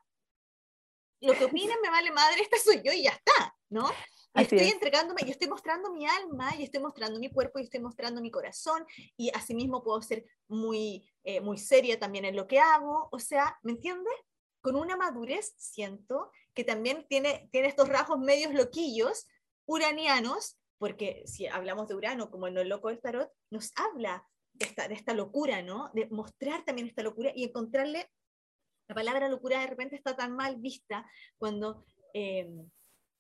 lo que opinen me vale madre, esta soy yo y ya está, ¿no? Y estoy entregándome, y estoy mostrando mi alma, y estoy mostrando mi cuerpo, y estoy mostrando mi corazón, y asimismo puedo ser muy, eh, muy seria también en lo que hago, o sea, ¿me entiendes? Con una madurez siento que también tiene, tiene estos rasgos medios loquillos, uranianos, porque si hablamos de Urano como en lo loco del tarot, nos habla de esta, de esta locura, ¿no? De mostrar también esta locura y encontrarle, la palabra locura de repente está tan mal vista cuando eh,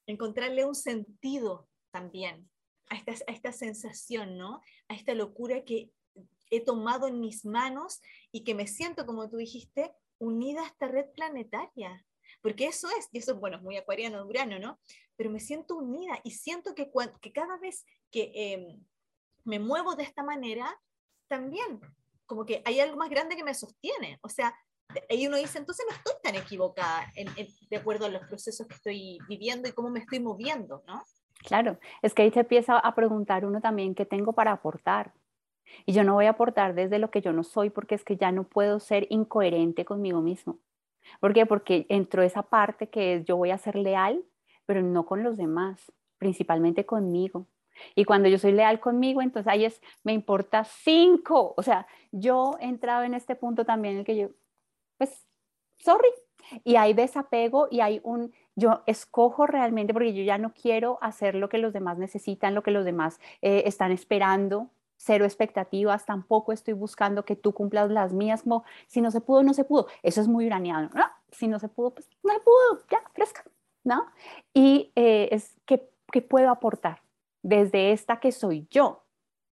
encontrarle un sentido también a esta, a esta sensación, ¿no? A esta locura que he tomado en mis manos y que me siento, como tú dijiste, unida a esta red planetaria. Porque eso es, y eso bueno, es muy acuariano Urano, ¿no? Pero me siento unida y siento que, cada vez que em, me muevo de esta manera, también como que hay algo más grande que me sostiene. O sea, ahí uno dice, entonces no estoy tan equivocada de acuerdo a los procesos que estoy viviendo y cómo me estoy moviendo, ¿no?
Claro, es que ahí se empieza a preguntar uno también qué tengo para aportar. Y yo no voy a aportar desde lo que yo no soy porque es que ya no puedo ser incoherente conmigo mismo. ¿Por qué? Porque entró esa parte que es yo voy a ser leal, pero no con los demás, principalmente conmigo. Y cuando yo soy leal conmigo, entonces ahí es, me importa cinco. O sea, yo he entrado en este punto también en el que yo, pues, sorry. Y hay desapego y hay un, yo escojo realmente porque yo ya no quiero hacer lo que los demás necesitan, lo que los demás eh, están esperando, cero expectativas, tampoco estoy buscando que tú cumplas las mías, como si no se pudo, no se pudo. Eso es muy uraneado, ¿no? Si no se pudo, pues no se pudo, ya, fresca, Y eh, es que, que puedo aportar desde esta que soy yo,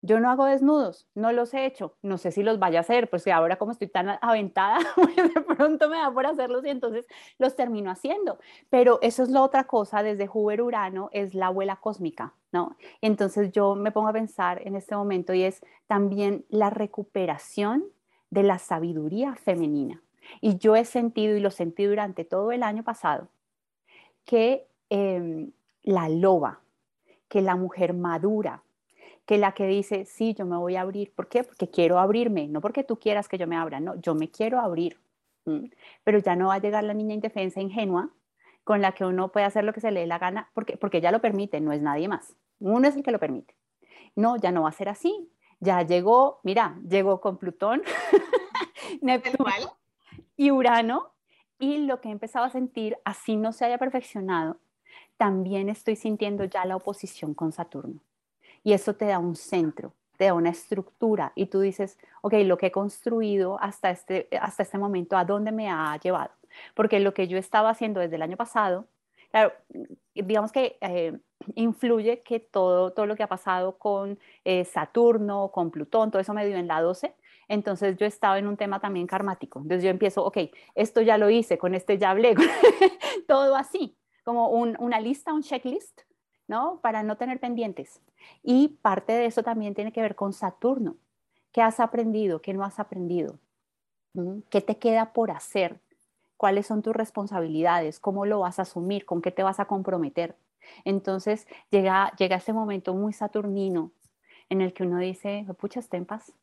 yo no hago desnudos, no los he hecho, no sé si los vaya a hacer, pues ahora como estoy tan aventada, de pronto me da por hacerlos y entonces los termino haciendo. Pero eso es la otra cosa, desde Huber Urano es la abuela cósmica, ¿no? Entonces yo me pongo a pensar en este momento y es también la recuperación de la sabiduría femenina. Y yo he sentido y lo sentí durante todo el año pasado que em, la loba, que la mujer madura, que la que dice, sí, yo me voy a abrir. ¿Por qué? Porque quiero abrirme, no porque tú quieras que yo me abra, no, yo me quiero abrir. Pero ya no va a llegar la niña indefensa, ingenua, con la que uno puede hacer lo que se le dé la gana, porque, porque ella lo permite, no es nadie más. Uno es el que lo permite. No, ya no va a ser así. Ya llegó, mira, llegó con Plutón, Neptuno y Urano, y lo que he empezado a sentir, así no se haya perfeccionado, también estoy sintiendo ya la oposición con Saturno y eso te da un centro, te da una estructura y tú dices, ok, lo que he construido hasta este, hasta este momento, ¿a dónde me ha llevado? Porque lo que yo estaba haciendo desde el año pasado, claro, digamos que eh, influye que todo, todo lo que ha pasado con eh, Saturno, con Plutón, todo eso me dio en la 12, entonces yo estaba en un tema también karmático. Entonces yo empiezo, ok, esto ya lo hice, con este ya hablé, todo así, como una lista, un checklist, ¿no? Para no tener pendientes. Y parte de eso también tiene que ver con Saturno. ¿Qué has aprendido? ¿Qué no has aprendido? ¿Mm? ¿Qué te queda por hacer? ¿Cuáles son tus responsabilidades? ¿Cómo lo vas a asumir? ¿Con qué te vas a comprometer? Entonces llega, llega ese momento muy saturnino en el que uno dice, pucha, tempas,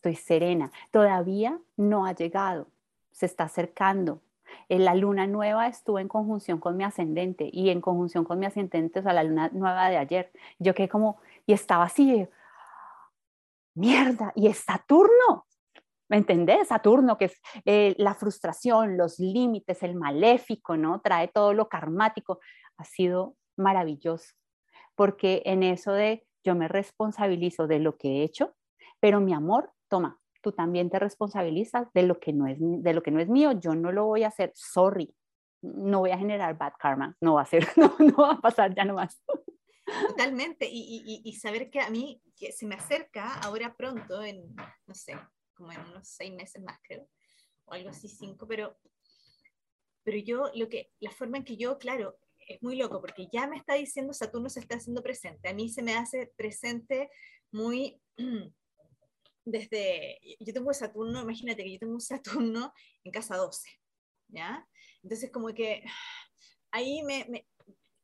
estoy serena. Todavía no ha llegado, se está acercando, en la luna nueva estuvo en conjunción con mi ascendente y en conjunción con mi ascendente, o sea, la luna nueva de ayer. Yo quedé como, y estaba así, mierda, y es Saturno. ¿Me entendés? Saturno, que es eh, la frustración, los límites, el maléfico, ¿no? Trae todo lo karmático. Ha sido maravilloso, porque en eso de yo me responsabilizo de lo que he hecho, pero mi amor, toma, tú también te responsabilizas de lo que no es, de lo que no es mío, yo no lo voy a hacer, sorry, no voy a generar bad karma, no va a ser, no, no va a pasar ya nomás.
Totalmente, y, y, y, saber que a mí que se me acerca ahora pronto, en, no sé, como en unos seis meses más creo, o algo así, cinco, pero, pero yo, lo que, la forma en que yo, claro, es muy loco, porque ya me está diciendo Saturno se está haciendo presente, a mí se me hace presente muy desde, yo tengo Saturno, imagínate que yo tengo un Saturno en casa 12, ¿ya? Entonces como que ahí me, me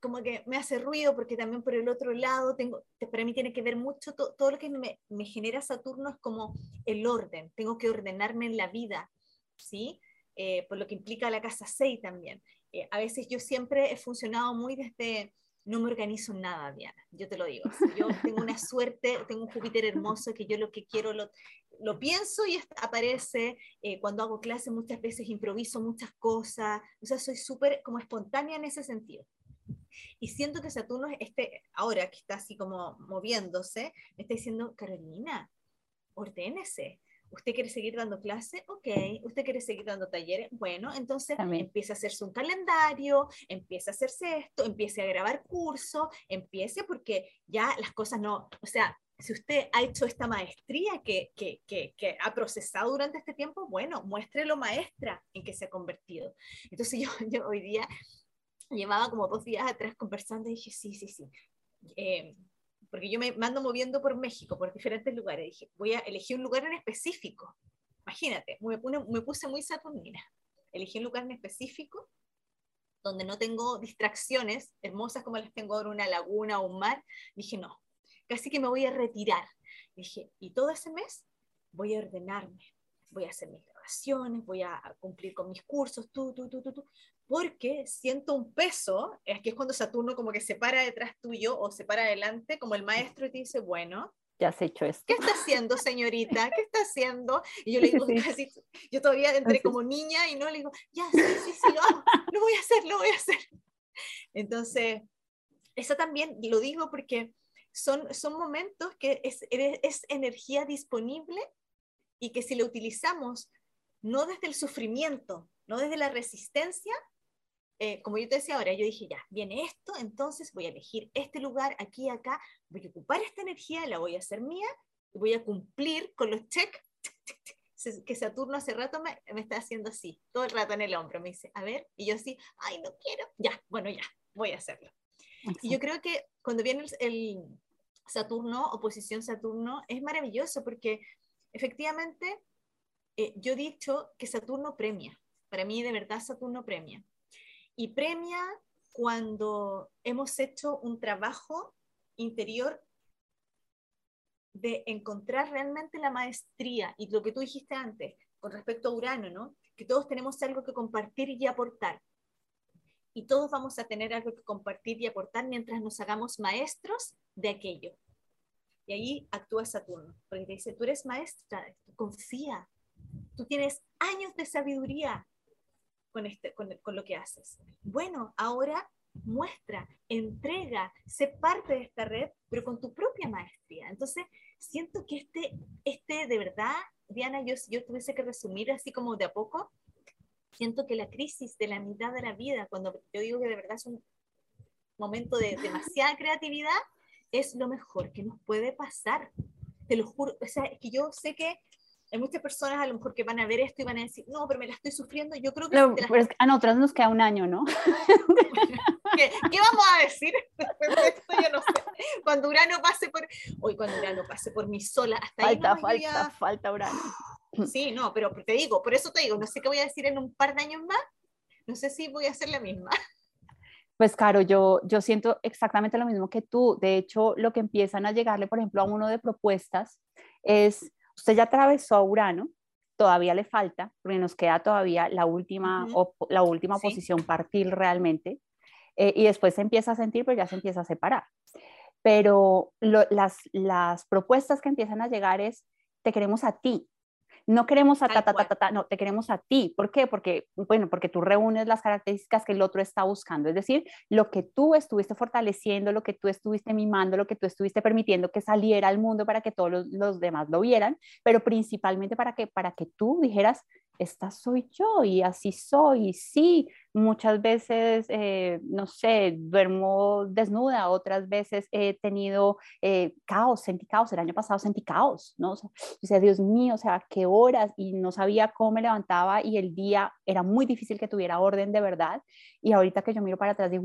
como que me hace ruido porque también por el otro lado tengo, para mí tiene que ver mucho, todo lo que me, me, genera Saturno es como el orden, tengo que ordenarme en la vida, ¿sí? Eh, por lo que implica la casa 6 también. Eh, a veces yo siempre he funcionado muy desde no me organizo nada, Diana, yo te lo digo. Yo tengo una suerte, tengo un Júpiter hermoso que yo lo que quiero lo, lo pienso y aparece. Eh, cuando hago clases muchas veces improviso muchas cosas, o sea, soy súper como espontánea en ese sentido. Y siento que Saturno, este, ahora que está así como moviéndose, me está diciendo, Carolina, ordénese, ¿Usted quiere seguir dando clase? Ok. ¿Usted quiere seguir dando talleres? Bueno, entonces empieza a hacerse un calendario, empieza a hacerse esto, empiece a grabar cursos, empiece porque ya las cosas no, o sea, si usted ha hecho esta maestría que, que, que, que, ha procesado durante este tiempo, bueno, muéstrelo maestra en que se ha convertido. Entonces yo, yo hoy día llevaba como dos días atrás conversando y dije, sí, sí, sí. Eh, porque yo me mando moviendo por México, por diferentes lugares. Dije, voy a elegir un lugar en específico. Imagínate, me, me puse muy saturnina. Elegí un lugar en específico donde no tengo distracciones hermosas como las tengo ahora, una laguna o un mar. Dije, no, casi que me voy a retirar. Dije, y todo ese mes voy a ordenarme, voy a hacer mis grabaciones, voy a cumplir con mis cursos, tú, tú, tú, tú, tú, porque siento un peso, es que es cuando Saturno como que se para detrás tuyo o se para adelante, como el maestro y te dice, bueno,
ya has hecho esto.
¿Qué está haciendo, señorita? ¿Qué está haciendo? Y yo le digo, casi, yo todavía entré como niña y no le digo, ya, sí, sí, sí, lo lo voy a hacer, lo voy a hacer. Entonces, eso también lo digo porque son, son momentos que es, es energía disponible y que si lo utilizamos no desde el sufrimiento, no desde la resistencia, eh, como yo te decía ahora, yo dije, ya, viene esto, entonces voy a elegir este lugar, aquí, acá, voy a ocupar esta energía, la voy a hacer mía, y voy a cumplir con los check que Saturno hace rato me, me, está haciendo así, todo el rato en el hombro, me dice, a ver, y yo así, ay, no quiero, ya, bueno, ya, voy a hacerlo. Y yo creo que cuando viene el, el Saturno, oposición Saturno, es maravilloso porque efectivamente eh, yo he dicho que Saturno premia, para mí de verdad Saturno premia y premia cuando hemos hecho un trabajo interior de encontrar realmente la maestría y lo que tú dijiste antes con respecto a Urano, ¿no? Que todos tenemos algo que compartir y aportar. Y todos vamos a tener algo que compartir y aportar mientras nos hagamos maestros de aquello. Y ahí actúa Saturno, porque te dice, tú eres maestra, confía, tú tienes años de sabiduría, con, este, con, con lo que haces. Bueno, ahora muestra, entrega, sé parte de esta red, pero con tu propia maestría. Entonces, siento que este, este de verdad, Diana, yo, yo tuviese que resumir así como de a poco, siento que la crisis de la mitad de la vida, cuando yo digo que de verdad es un momento de demasiada creatividad, es lo mejor que nos puede pasar. Te lo juro, o sea, es que yo sé que hay muchas personas a lo mejor que van a ver esto y van a decir, no, pero me la estoy sufriendo. Yo creo que...
No, a nosotros nos queda un año, ¿no?
¿Qué, ¿Qué, vamos a decir después de esto? Yo no sé. Cuando Urano pase por... Hoy cuando Urano pase por mi sola, hasta
falta,
ahí...
No, falta, ya... falta Urano.
Sí, no, pero te digo, por eso te digo, no sé qué voy a decir en un par de años más. No sé si voy a hacer la misma.
Pues Caro, yo, yo siento exactamente lo mismo que tú. De hecho, lo que empiezan a llegarle, por ejemplo, a uno de propuestas es Usted ya atravesó a Urano, todavía le falta, porque nos queda todavía la última, la última posición partir realmente, eh, y después se empieza a sentir, pero ya se empieza a separar. Pero las, las propuestas que empiezan a llegar es, te queremos a ti, no queremos a ta, ta, ta, ta, no, te queremos a ti. ¿Por qué? Porque, bueno, porque tú reúnes las características que el otro está buscando. Es decir, lo que tú estuviste fortaleciendo, lo que tú estuviste mimando, lo que tú estuviste permitiendo que saliera al mundo para que todos los, los demás lo vieran, pero principalmente para que, para que tú dijeras, esta soy yo y así soy. Y sí, muchas veces, eh, no sé, duermo desnuda, otras veces he tenido eh, caos, sentí caos, el año pasado sentí caos, ¿no? O sea, Dios mío, o sea, qué horas y no sabía cómo me levantaba y el día era muy difícil que tuviera orden de verdad. Y ahorita que yo miro para atrás digo,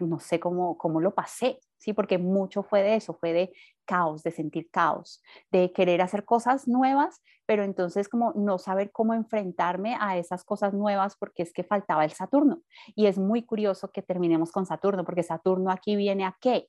no sé cómo, cómo lo pasé, ¿sí? Porque mucho fue de eso, fue de caos, de sentir caos, de querer hacer cosas nuevas, pero entonces como no saber cómo enfrentarme a esas cosas nuevas porque es que faltaba el Saturno. Y es muy curioso que terminemos con Saturno, porque Saturno aquí viene a qué?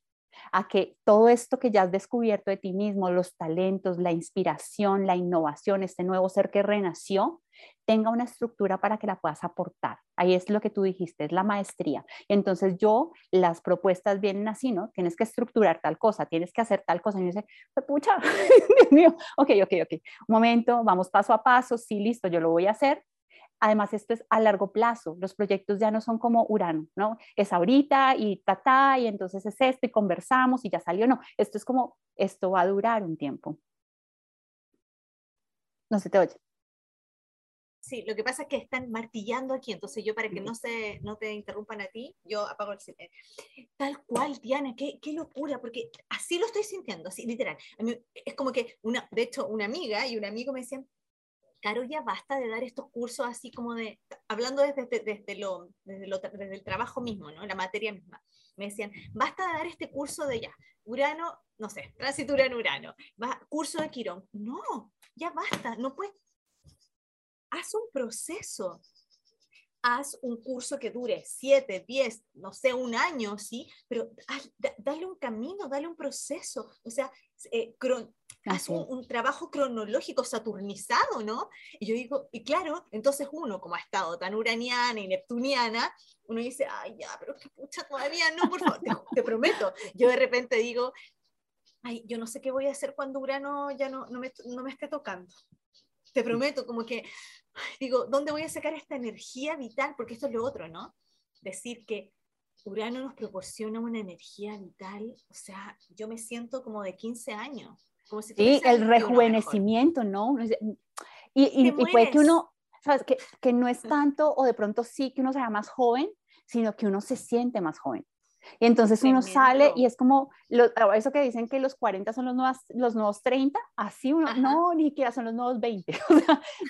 A que todo esto que ya has descubierto de ti mismo, los talentos, la inspiración, la innovación, este nuevo ser que renació, tenga una estructura para que la puedas aportar. Ahí es lo que tú dijiste, es la maestría. Entonces yo, las propuestas vienen así, ¿no? Tienes que estructurar tal cosa, tienes que hacer tal cosa. Y yo dice, pucha, Dios mío, ok, ok, ok. Momento, vamos paso a paso, sí, listo, yo lo voy a hacer. Además, esto es a largo plazo. Los proyectos ya no son como Urano, ¿no? Es ahorita y ta, y entonces es esto y conversamos y ya salió. No, esto es como, esto va a durar un tiempo. No se te oye.
Sí, lo que pasa es que están martillando aquí, entonces yo para que no, se, no te interrumpan a ti, yo apago el silencio. Tal cual, Diana, qué, qué, locura, porque así lo estoy sintiendo, así literal. es como que, una, de hecho, una amiga y un amigo me decían, Caro, ya basta de dar estos cursos así como de, hablando desde, desde, lo, desde, lo, desde el trabajo mismo, ¿no? la materia misma. Me decían, basta de dar este curso de ya, Urano, no sé, tránsito Urano-Urano, curso de Quirón. No, ya basta, no puedes haz un proceso. Haz un curso que dure siete, diez, no sé, un año, ¿sí? Pero dale un camino, dale un proceso. O sea, eh, haz un, trabajo cronológico saturnizado, ¿no? Y yo digo, y claro, entonces uno, como ha estado tan uraniana y neptuniana, uno dice, ay, ya, pero qué pucha, todavía no, por favor, te, prometo. Yo de repente digo, ay, yo no sé qué voy a hacer cuando Urano ya no, no, me, no me esté tocando. Te prometo, como que digo, ¿dónde voy a sacar esta energía vital? Porque esto es lo otro, ¿no? Decir que Urano nos proporciona una energía vital, o sea, yo me siento como de 15 años. Como
si sí, el rejuvenecimiento, ¿no? Y, y, puede que uno, ¿sabes? Que, que no es tanto, o de pronto sí que uno sea más joven, sino que uno se siente más joven. Y entonces uno sale y es como, ah, eso que dicen que los 40 son los nuevos, los nuevos 30, así uno, no, ni siquiera son los nuevos 20.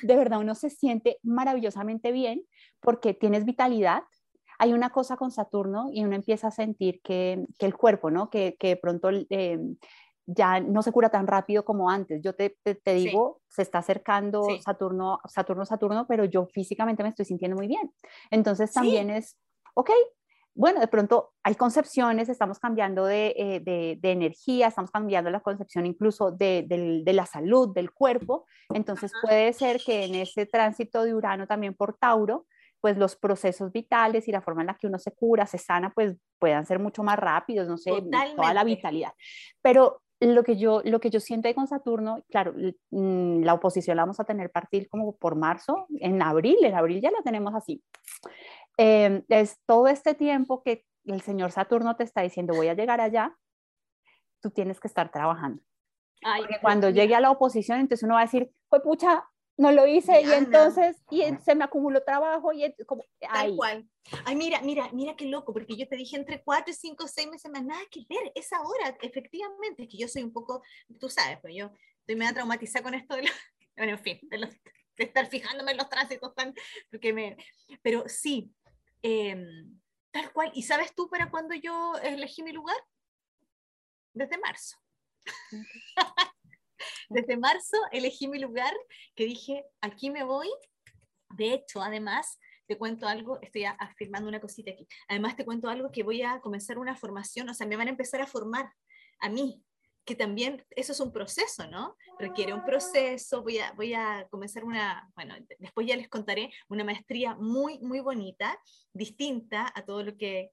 de verdad, uno se siente maravillosamente bien porque tienes vitalidad. Hay una cosa con Saturno y uno empieza a sentir que, que el cuerpo, ¿no? Que, que de pronto eh, ya no se cura tan rápido como antes. Yo te, te, digo, se está acercando Saturno, Saturno, Saturno, pero yo físicamente me estoy sintiendo muy bien. Entonces también es, ok, bueno, de pronto hay concepciones, estamos cambiando de, eh, energía, estamos cambiando la concepción incluso de, la salud, del cuerpo. Entonces puede ser que en ese tránsito de Urano también por Tauro, pues los procesos vitales y la forma en la que uno se cura, se sana, pues puedan ser mucho más rápidos, no sé, toda la vitalidad. Pero lo que yo, lo que yo siento ahí con Saturno, claro, mm, la oposición la vamos a tener partir como por marzo, en abril, en abril ya la tenemos así. Em, es todo este tiempo que el señor Saturno te está diciendo voy a llegar allá, tú tienes que estar trabajando. Porque cuando llegue a la oposición, entonces uno va a decir, pues pucha, no lo hice y entonces y se me acumuló trabajo y como
tal cual. Ay mira mira mira qué loco porque yo te dije entre cuatro y cinco seis meses más nada que ver es ahora efectivamente es que yo soy un poco tú sabes pues yo estoy medio traumatizada con esto de bueno en fin de, de estar fijándome en los tránsitos tan porque me pero sí Em, tal cual. ¿Y sabes tú para cuándo yo elegí mi lugar? Desde marzo. Desde marzo elegí mi lugar que dije, aquí me voy. De hecho, además, te cuento algo, estoy afirmando una cosita aquí. Además, te cuento algo que voy a comenzar una formación, o sea, me van a empezar a formar a mí que también eso es un proceso, ¿no? Requiere un proceso, voy a, voy a comenzar una, bueno, después ya les contaré, una maestría muy, muy bonita, distinta a todo lo que,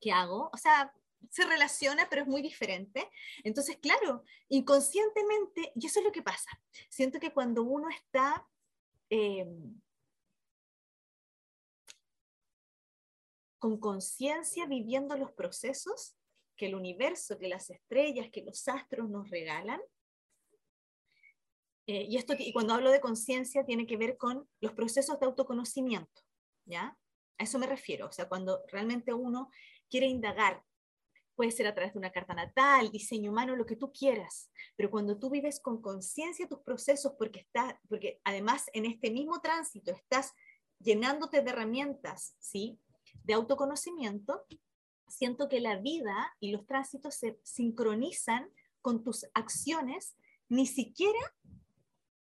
que hago, o sea, se relaciona, pero es muy diferente. Entonces, claro, inconscientemente, y eso es lo que pasa. Siento que cuando uno está... Em, con conciencia viviendo los procesos que el universo, que las estrellas, que los astros nos regalan. Eh, y, esto, y cuando hablo de conciencia tiene que ver con los procesos de autoconocimiento, ¿ya? A eso me refiero, o sea, cuando realmente uno quiere indagar puede ser a través de una carta natal, diseño humano, lo que tú quieras, pero cuando tú vives con conciencia tus procesos, porque, está, porque además en este mismo tránsito estás llenándote de herramientas, ¿sí? De autoconocimiento, siento que la vida y los tránsitos se sincronizan con tus acciones, ni siquiera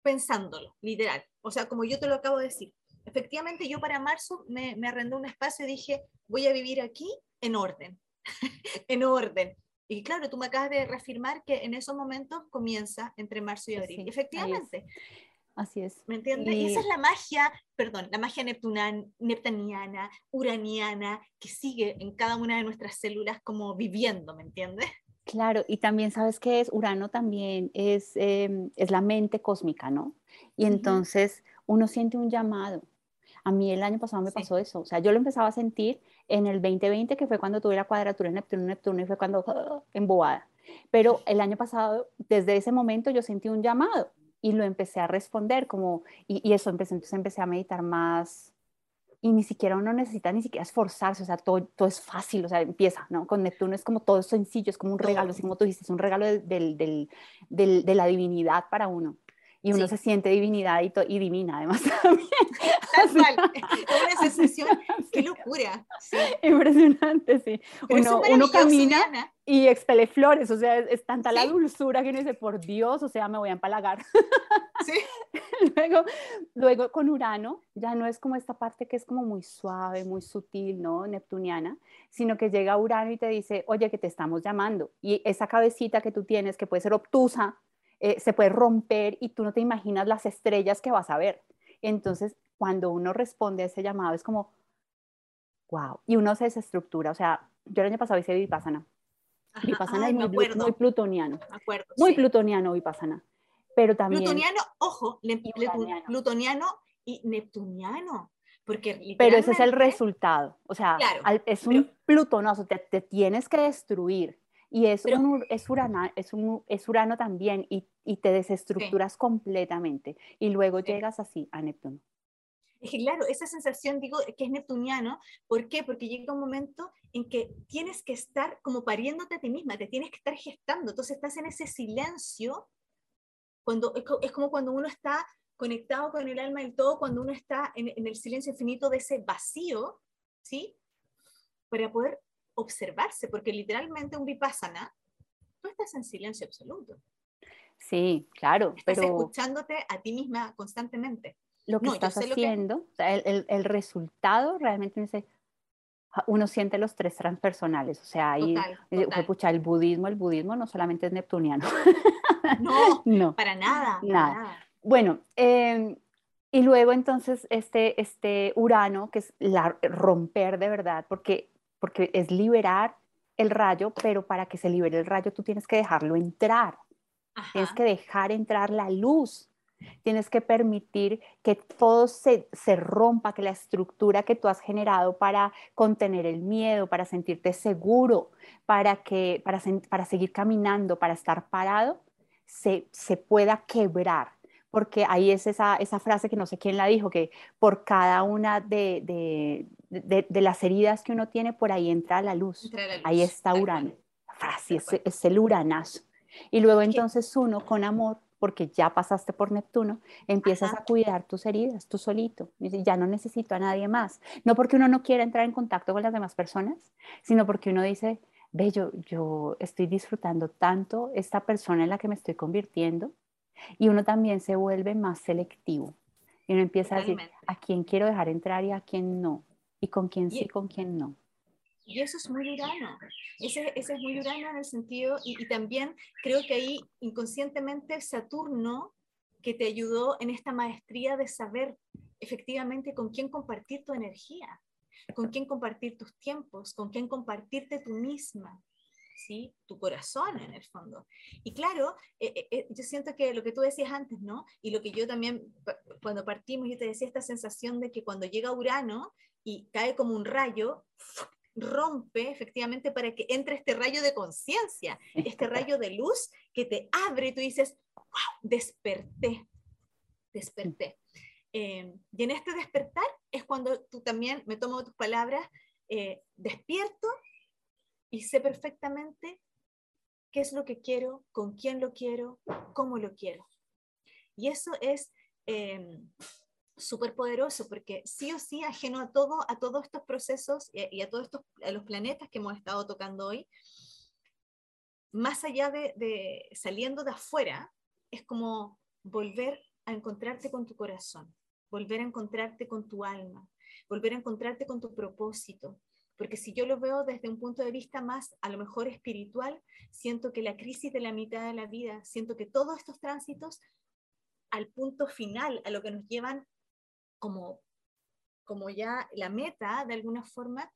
pensándolo, literal. O sea, como yo te lo acabo de decir. Efectivamente, yo para marzo me, me arrendé un espacio y dije, voy a vivir aquí en orden, en orden. Y claro, tú me acabas de reafirmar que en esos momentos comienza entre marzo y abril. Efectivamente.
Así es.
¿Me entiendes? Y... esa es la magia, perdón, la magia neptuniana, uraniana, que sigue en cada una de nuestras células como viviendo, ¿me entiendes?
Claro, y también sabes que es Urano también es, em, es la mente cósmica, ¿no? Y entonces uno siente un llamado. A mí el año pasado me pasó eso, o sea, yo lo empezaba a sentir en el 2020, que fue cuando tuve la cuadratura en Neptuno, Neptuno, y fue cuando ¡ah! embobada. Pero el año pasado, desde ese momento, yo sentí un llamado y lo empecé a responder como, y, eso empecé, entonces empecé a meditar más y ni siquiera uno necesita ni siquiera esforzarse, o sea, todo, todo es fácil, o sea, empieza, ¿no? Con Neptuno es como todo sencillo, es como un regalo, así como tú dices, es un regalo del, del, del, de la divinidad para uno y uno se siente divinidad y, y, divina además también.
Tal cual, una sensación, qué locura.
Impresionante, sí. uno, uno camina y expele flores, o sea, es, tanta la dulzura que uno dice, por Dios, o sea, me voy a empalagar. Sí. luego, luego con Urano, ya no es como esta parte que es como muy suave, muy sutil, ¿no? Neptuniana, sino que llega Urano y te dice, oye, que te estamos llamando. Y esa cabecita que tú tienes, que puede ser obtusa, eh, se puede romper y tú no te imaginas las estrellas que vas a ver. Entonces, cuando uno responde a ese llamado, es como, wow, y uno se desestructura. O sea, yo el año pasado hice Vipassana. Vipassana es muy, muy, plutoniano. muy plutoniano Vipassana. Pero también...
Plutoniano, ojo, plutoniano y neptuniano. Porque
Pero ese es el resultado. O sea, es un plutonazo, te, te, tienes que destruir. Y es, un, es, urana, es, un, es Urano también y, y te desestructuras completamente. Y luego llegas así a Neptuno.
Es que claro, esa sensación, digo, que es neptuniano, ¿por qué? Porque llega un momento en que tienes que estar como pariéndote a ti misma, te tienes que estar gestando, entonces estás en ese silencio, cuando, es como cuando uno está conectado con el alma del todo, cuando uno está en, en el silencio infinito de ese vacío, ¿sí? Para poder observarse, porque literalmente un vipassana, tú estás en silencio absoluto.
Sí, claro.
Estás escuchándote a ti misma constantemente.
Lo que estás haciendo, el, resultado realmente uno siente los tres transpersonales, o sea, ahí, eh, el budismo, el budismo no solamente es neptuniano.
No, no. para nada. nada.
Bueno, em, y luego entonces este, este Urano, que es la, romper de verdad, porque porque es liberar el rayo, pero para que se libere el rayo tú tienes que dejarlo entrar. Tienes que dejar entrar la luz. Tienes que permitir que todo se, rompa, que la estructura que tú has generado para contener el miedo, para sentirte seguro, para, que, para, para seguir caminando, para estar parado, se, se pueda quebrar porque ahí es esa, esa, frase que no sé quién la dijo, que por cada una de, de, de, las heridas que uno tiene, por ahí entra la luz. Ahí está Urano. frase es, el uranazo. Y luego entonces uno con amor, porque ya pasaste por Neptuno, empiezas a cuidar tus heridas, tú solito. Ya no necesito a nadie más. No porque uno no quiera entrar en contacto con las demás personas, sino porque uno dice, ve, yo, yo estoy disfrutando tanto esta persona en la que me estoy convirtiendo, y uno también se vuelve más selectivo. Y uno empieza a decir a quién quiero dejar entrar y a quién no. Y con quién sí, y, con quién no.
Y eso es muy urano. Ese, ese es muy urano en el sentido, y, y también creo que ahí inconscientemente Saturno, que te ayudó en esta maestría de saber efectivamente con quién compartir tu energía, con quién compartir tus tiempos, con quién compartirte tú misma, ¿sí? Tu corazón en el fondo. Y claro, eh, eh, eh, yo siento que lo que tú decías antes, ¿no? Y lo que yo también, cuando partimos, yo te decía esta sensación de que cuando llega Urano y cae como un rayo, rompe efectivamente para que entre este rayo de conciencia, este rayo de luz que te abre y tú dices, wow, desperté, desperté. y en este despertar es cuando tú también, me tomo tus palabras, despierto y sé perfectamente qué es lo que quiero, con quién lo quiero, cómo lo quiero. Y eso es eh, súper poderoso porque sí o sí, ajeno a todo, a todos estos procesos y, a todos estos, a los planetas que hemos estado tocando hoy, más allá de, de saliendo de afuera, es como volver a encontrarte con tu corazón, volver a encontrarte con tu alma, volver a encontrarte con tu propósito, porque si yo lo veo desde un punto de vista más, a lo mejor espiritual, siento que la crisis de la mitad de la vida, siento que todos estos tránsitos al punto final, a lo que nos llevan como, como ya la meta, de alguna forma,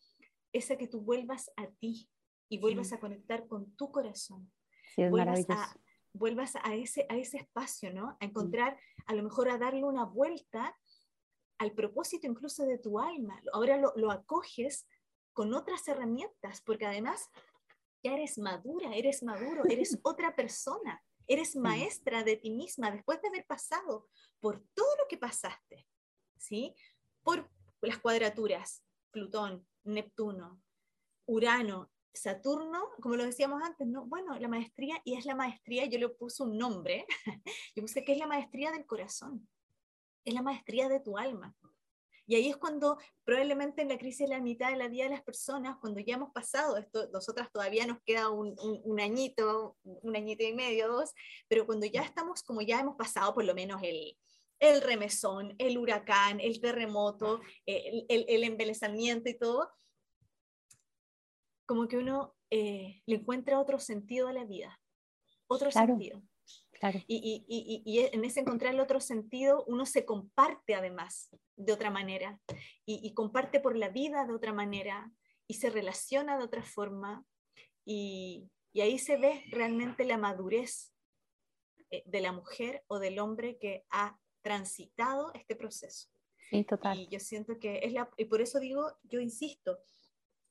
es a que tú vuelvas a ti y vuelvas a conectar con tu corazón.
Sí, es
vuelvas a, vuelvas a ese, a ese espacio, ¿no? A encontrar, a lo mejor a darle una vuelta al propósito incluso de tu alma. Ahora lo, lo acoges con otras herramientas, porque además ya eres madura, eres maduro, eres otra persona, eres maestra de ti misma después de haber pasado por todo lo que pasaste, ¿sí? Por las cuadraturas, Plutón, Neptuno, Urano, Saturno, como lo decíamos antes, ¿no? Bueno, la maestría, y es la maestría, yo le puse un nombre, yo puse que es la maestría del corazón, es la maestría de tu alma. Y ahí es cuando probablemente en la crisis de la mitad de la vida de las personas, cuando ya hemos pasado esto, nosotras todavía nos queda un, un, añito, un añito y medio, dos, pero cuando ya estamos, como ya hemos pasado por lo menos el, el remesón, el huracán, el terremoto, el, el, el embelezamiento y todo, como que uno eh, le encuentra otro sentido a la vida, otro sentido. Y, en ese encontrar el otro sentido, uno se comparte además de otra manera y, comparte por la vida de otra manera y se relaciona de otra forma y, ahí se ve realmente la madurez eh, de la mujer o del hombre que ha transitado este proceso.
Sí, total.
Y yo siento que es la, y por eso digo, yo insisto,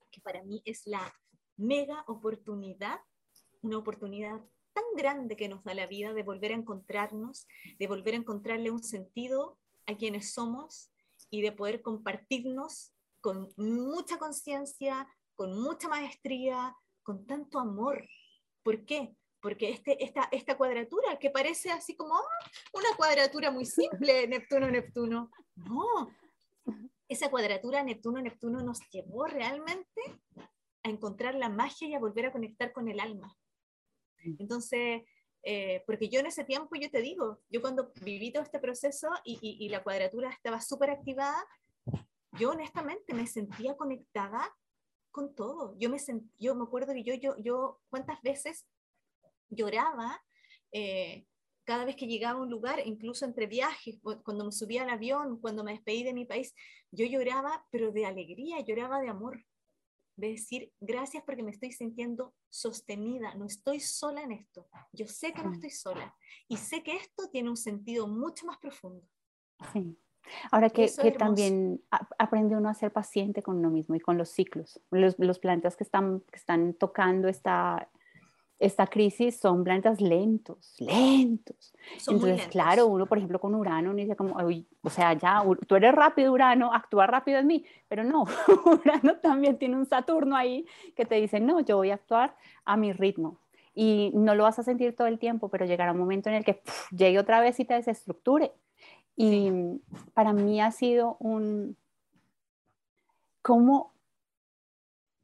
que para mí es la mega oportunidad, una oportunidad tan grande que nos da la vida de volver a encontrarnos, de volver a encontrarle un sentido a quienes somos y de poder compartirnos con mucha conciencia, con mucha maestría, con tanto amor. ¿Por qué? Porque este, esta, esta cuadratura que parece así como ah, una cuadratura muy simple, Neptuno-Neptuno, no, esa cuadratura Neptuno-Neptuno nos llevó realmente a encontrar la magia y a volver a conectar con el alma. Entonces, eh, porque yo en ese tiempo, yo te digo, yo cuando viví todo este proceso y, la cuadratura estaba súper activada, yo honestamente me sentía conectada con todo. Yo me, yo me acuerdo que yo, yo, yo cuántas veces lloraba eh, cada vez que llegaba a un lugar, incluso entre viajes, cuando me subía al avión, cuando me despedí de mi país, yo lloraba, pero de alegría, lloraba de amor de decir gracias porque me estoy sintiendo sostenida, no estoy sola en esto, yo sé que no estoy sola y sé que esto tiene un sentido mucho más profundo.
Sí. Ahora que, que también aprende uno a ser paciente con uno mismo y con los ciclos, los, los planetas que están, que están tocando esta, esta crisis son planetas lentos, lentos. Entonces, claro, uno, por ejemplo, con Urano, dice como, o sea, ya, tú eres rápido, Urano, actúa rápido en mí, pero no, Urano también tiene un Saturno ahí que te dice, no, yo voy a actuar a mi ritmo. Y no lo vas a sentir todo el tiempo, pero llegará un momento en el que llegue otra vez y te desestructure. Y para mí ha sido un, ¿cómo,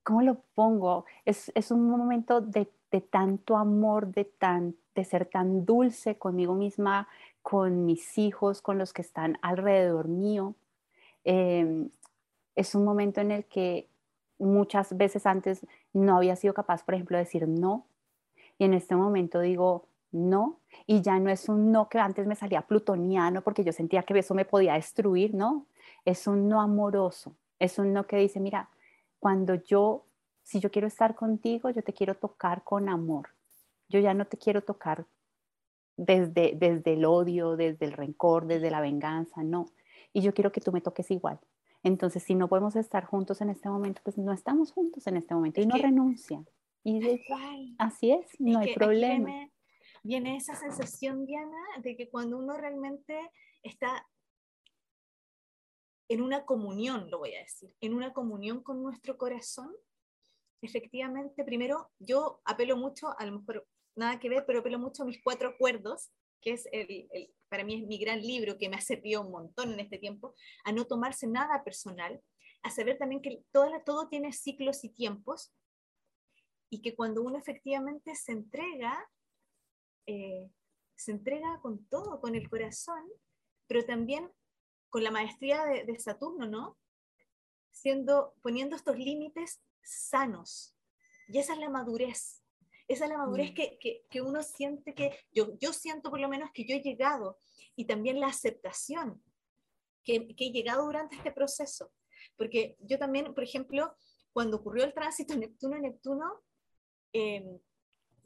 cómo lo pongo? Es, es un momento de de tanto amor, de, tan, de ser tan dulce conmigo misma, con mis hijos, con los que están alrededor mío. Em, es un momento en el que muchas veces antes no había sido capaz, por ejemplo, de decir no. Y en este momento digo no. Y ya no es un no que antes me salía plutoniano porque yo sentía que eso me podía destruir, ¿no? Es un no amoroso. Es un no que dice, mira, cuando yo si yo quiero estar contigo, yo te quiero tocar con amor. Yo ya no te quiero tocar desde, desde el odio, desde el rencor, desde la venganza, no. Y yo quiero que tú me toques igual. Entonces, si no podemos estar juntos en este momento, pues no estamos juntos en este momento y no renuncia. Y así es, no hay problema.
Viene, viene esa sensación, Diana, de que cuando uno realmente está en una comunión, lo voy a decir, en una comunión con nuestro corazón, efectivamente, primero yo apelo mucho, a lo mejor nada que ver, pero apelo mucho a mis cuatro acuerdos, que es el, para mí es mi gran libro que me ha servido un montón en este tiempo, a no tomarse nada personal, a saber también que todo, todo tiene ciclos y tiempos, y que cuando uno efectivamente se entrega, eh, se entrega con todo, con el corazón, pero también con la maestría de, de Saturno, ¿no? Siendo, poniendo estos límites sanos. Y esa es la madurez. Esa es la madurez mm. que, que, uno siente que, yo, yo siento por lo menos que yo he llegado y también la aceptación que, que he llegado durante este proceso. Porque yo también, por ejemplo, cuando ocurrió el tránsito Neptuno-Neptuno, em,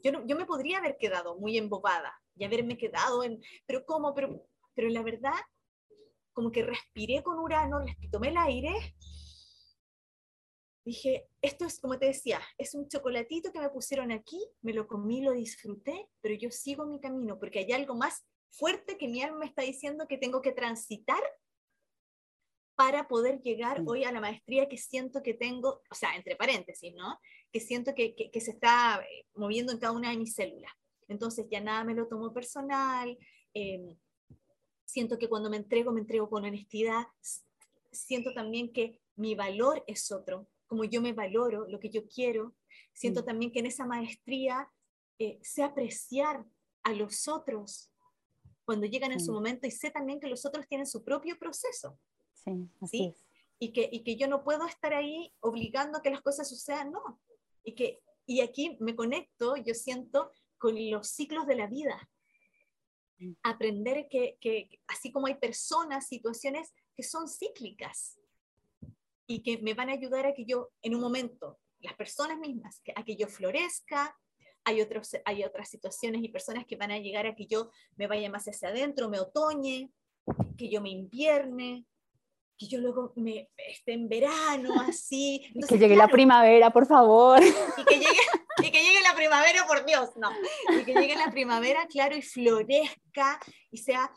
yo, no, yo me podría haber quedado muy embobada y haberme quedado en, pero ¿cómo? Pero, pero la verdad, como que respiré con Urano, tomé el aire dije, esto es como te decía, es un chocolatito que me pusieron aquí, me lo comí, lo disfruté, pero yo sigo mi camino porque hay algo más fuerte que mi alma está diciendo que tengo que transitar para poder llegar hoy a la maestría que siento que tengo, o sea, entre paréntesis, ¿no? Que siento que, que, se está eh, moviendo en cada una de mis células. Entonces ya nada me lo tomo personal, em, siento que cuando me entrego, me entrego con honestidad, siento también que mi valor es otro, como yo me valoro, lo que yo quiero. Siento mm. también que en esa maestría eh, sé apreciar a los otros cuando llegan en su momento y sé también que los otros tienen su propio proceso.
Sí, así
Y que, y que yo no puedo estar ahí obligando a que las cosas sucedan, no. Y, que, y aquí me conecto, yo siento, con los ciclos de la vida. Mm. Aprender que, que así como hay personas, situaciones que son cíclicas, y que me van a ayudar a que yo, en un momento, las personas mismas, a que yo florezca. Hay, otros, hay otras situaciones y personas que van a llegar a que yo me vaya más hacia adentro, me otoñe, que yo me invierne, que yo luego me esté en verano, así.
que llegue la primavera, por favor.
Y que, llegue, y que llegue la primavera, por Dios, no. Y que llegue la primavera, claro, y florezca, y sea,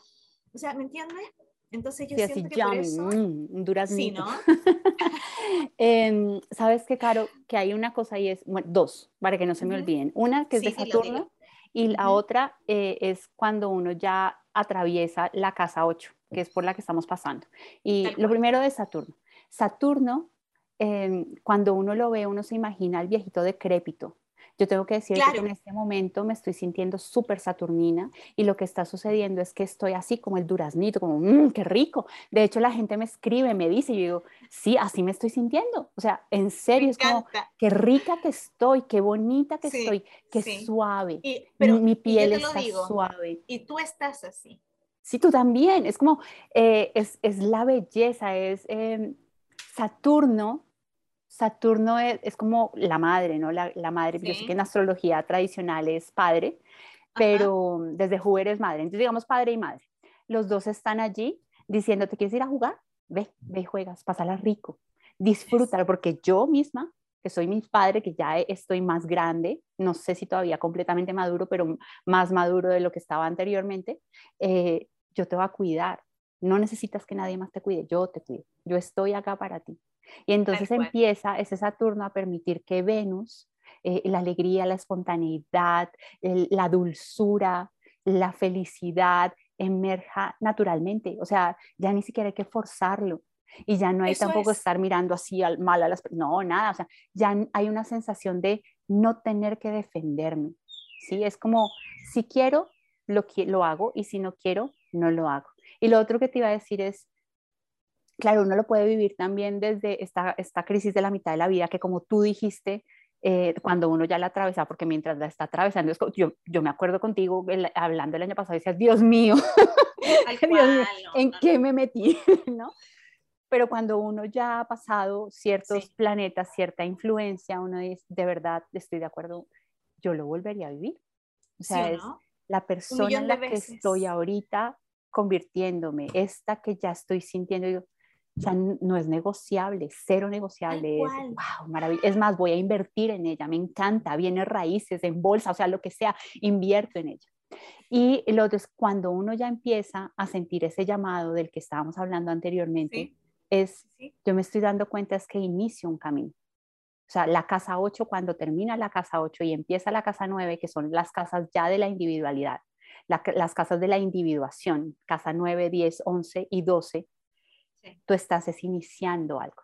o sea, ¿me entiendes? Entonces yo siento que por eso...
Mm, sí, ¿no? Em, Sabes que, Caro, que hay una cosa y es, bueno, dos, para que no se me olviden. Una que es de Saturno y la otra eh, es cuando uno ya atraviesa la casa 8, que es por la que estamos pasando. Y lo primero de Saturno. Saturno, em, cuando uno lo ve, uno se imagina al viejito decrépito, yo tengo que decir que en este momento me estoy sintiendo súper saturnina y lo que está sucediendo es que estoy así como el duraznito, como, mmm, qué rico. De hecho, la gente me escribe, me dice, y yo digo, sí, así me estoy sintiendo. O sea, en serio, es como, qué rica que estoy, qué bonita que estoy, qué suave. pero, mi piel está suave.
Y tú estás así.
Sí, tú también. Es como, eh, es, es, la belleza, es em, Saturno Saturno es, como la madre, ¿no? La, madre, yo sé que en astrología tradicional es padre, pero desde Júpiter es madre. Entonces, digamos padre y madre. Los dos están allí diciendo, ¿te quieres ir a jugar? Ve, ve y juegas, pásala rico, disfrútalo, porque yo misma, que soy mi padre, que ya estoy más grande, no sé si todavía completamente maduro, pero más maduro de lo que estaba anteriormente, eh, yo te voy a cuidar. No necesitas que nadie más te cuide, yo te cuido, yo estoy acá para ti. Y entonces empieza ese Saturno a permitir que Venus, eh, la alegría, la espontaneidad, la dulzura, la felicidad, emerja naturalmente. O sea, ya ni siquiera hay que forzarlo. Y ya no hay tampoco estar mirando así al, mal a las No, nada. O sea, ya hay una sensación de no tener que defenderme. ¿sí? Es como, si quiero, lo, lo hago y si no quiero, no lo hago. Y lo otro que te iba a decir es, claro, uno lo puede vivir también desde esta, esta crisis de la mitad de la vida, que como tú dijiste, eh, cuando uno ya la atraviesa, porque mientras la está atravesando, yo, yo me acuerdo contigo hablando el año pasado, decías, Dios mío, Dios mío ¿en qué me metí? ¿no? pero cuando uno ya ha pasado ciertos planetas, cierta influencia, uno dice, de verdad, estoy de acuerdo, yo lo volvería a vivir. O sea, es la persona en la que estoy ahorita convirtiéndome, esta que ya estoy sintiendo, o sea, no es negociable, cero negociable. Es, wow. Es más, voy a invertir en ella, me encanta, viene raíces, en bolsa, o sea, lo que sea, invierto en ella. Y lo es cuando uno ya empieza a sentir ese llamado del que estábamos hablando anteriormente, es, yo me estoy dando cuenta es que inicio un camino. O sea, la casa 8, cuando termina la casa 8 y empieza la casa 9, que son las casas ya de la individualidad, las casas de la individuación, casa 9, 10, 11 y 12, tú estás es iniciando algo.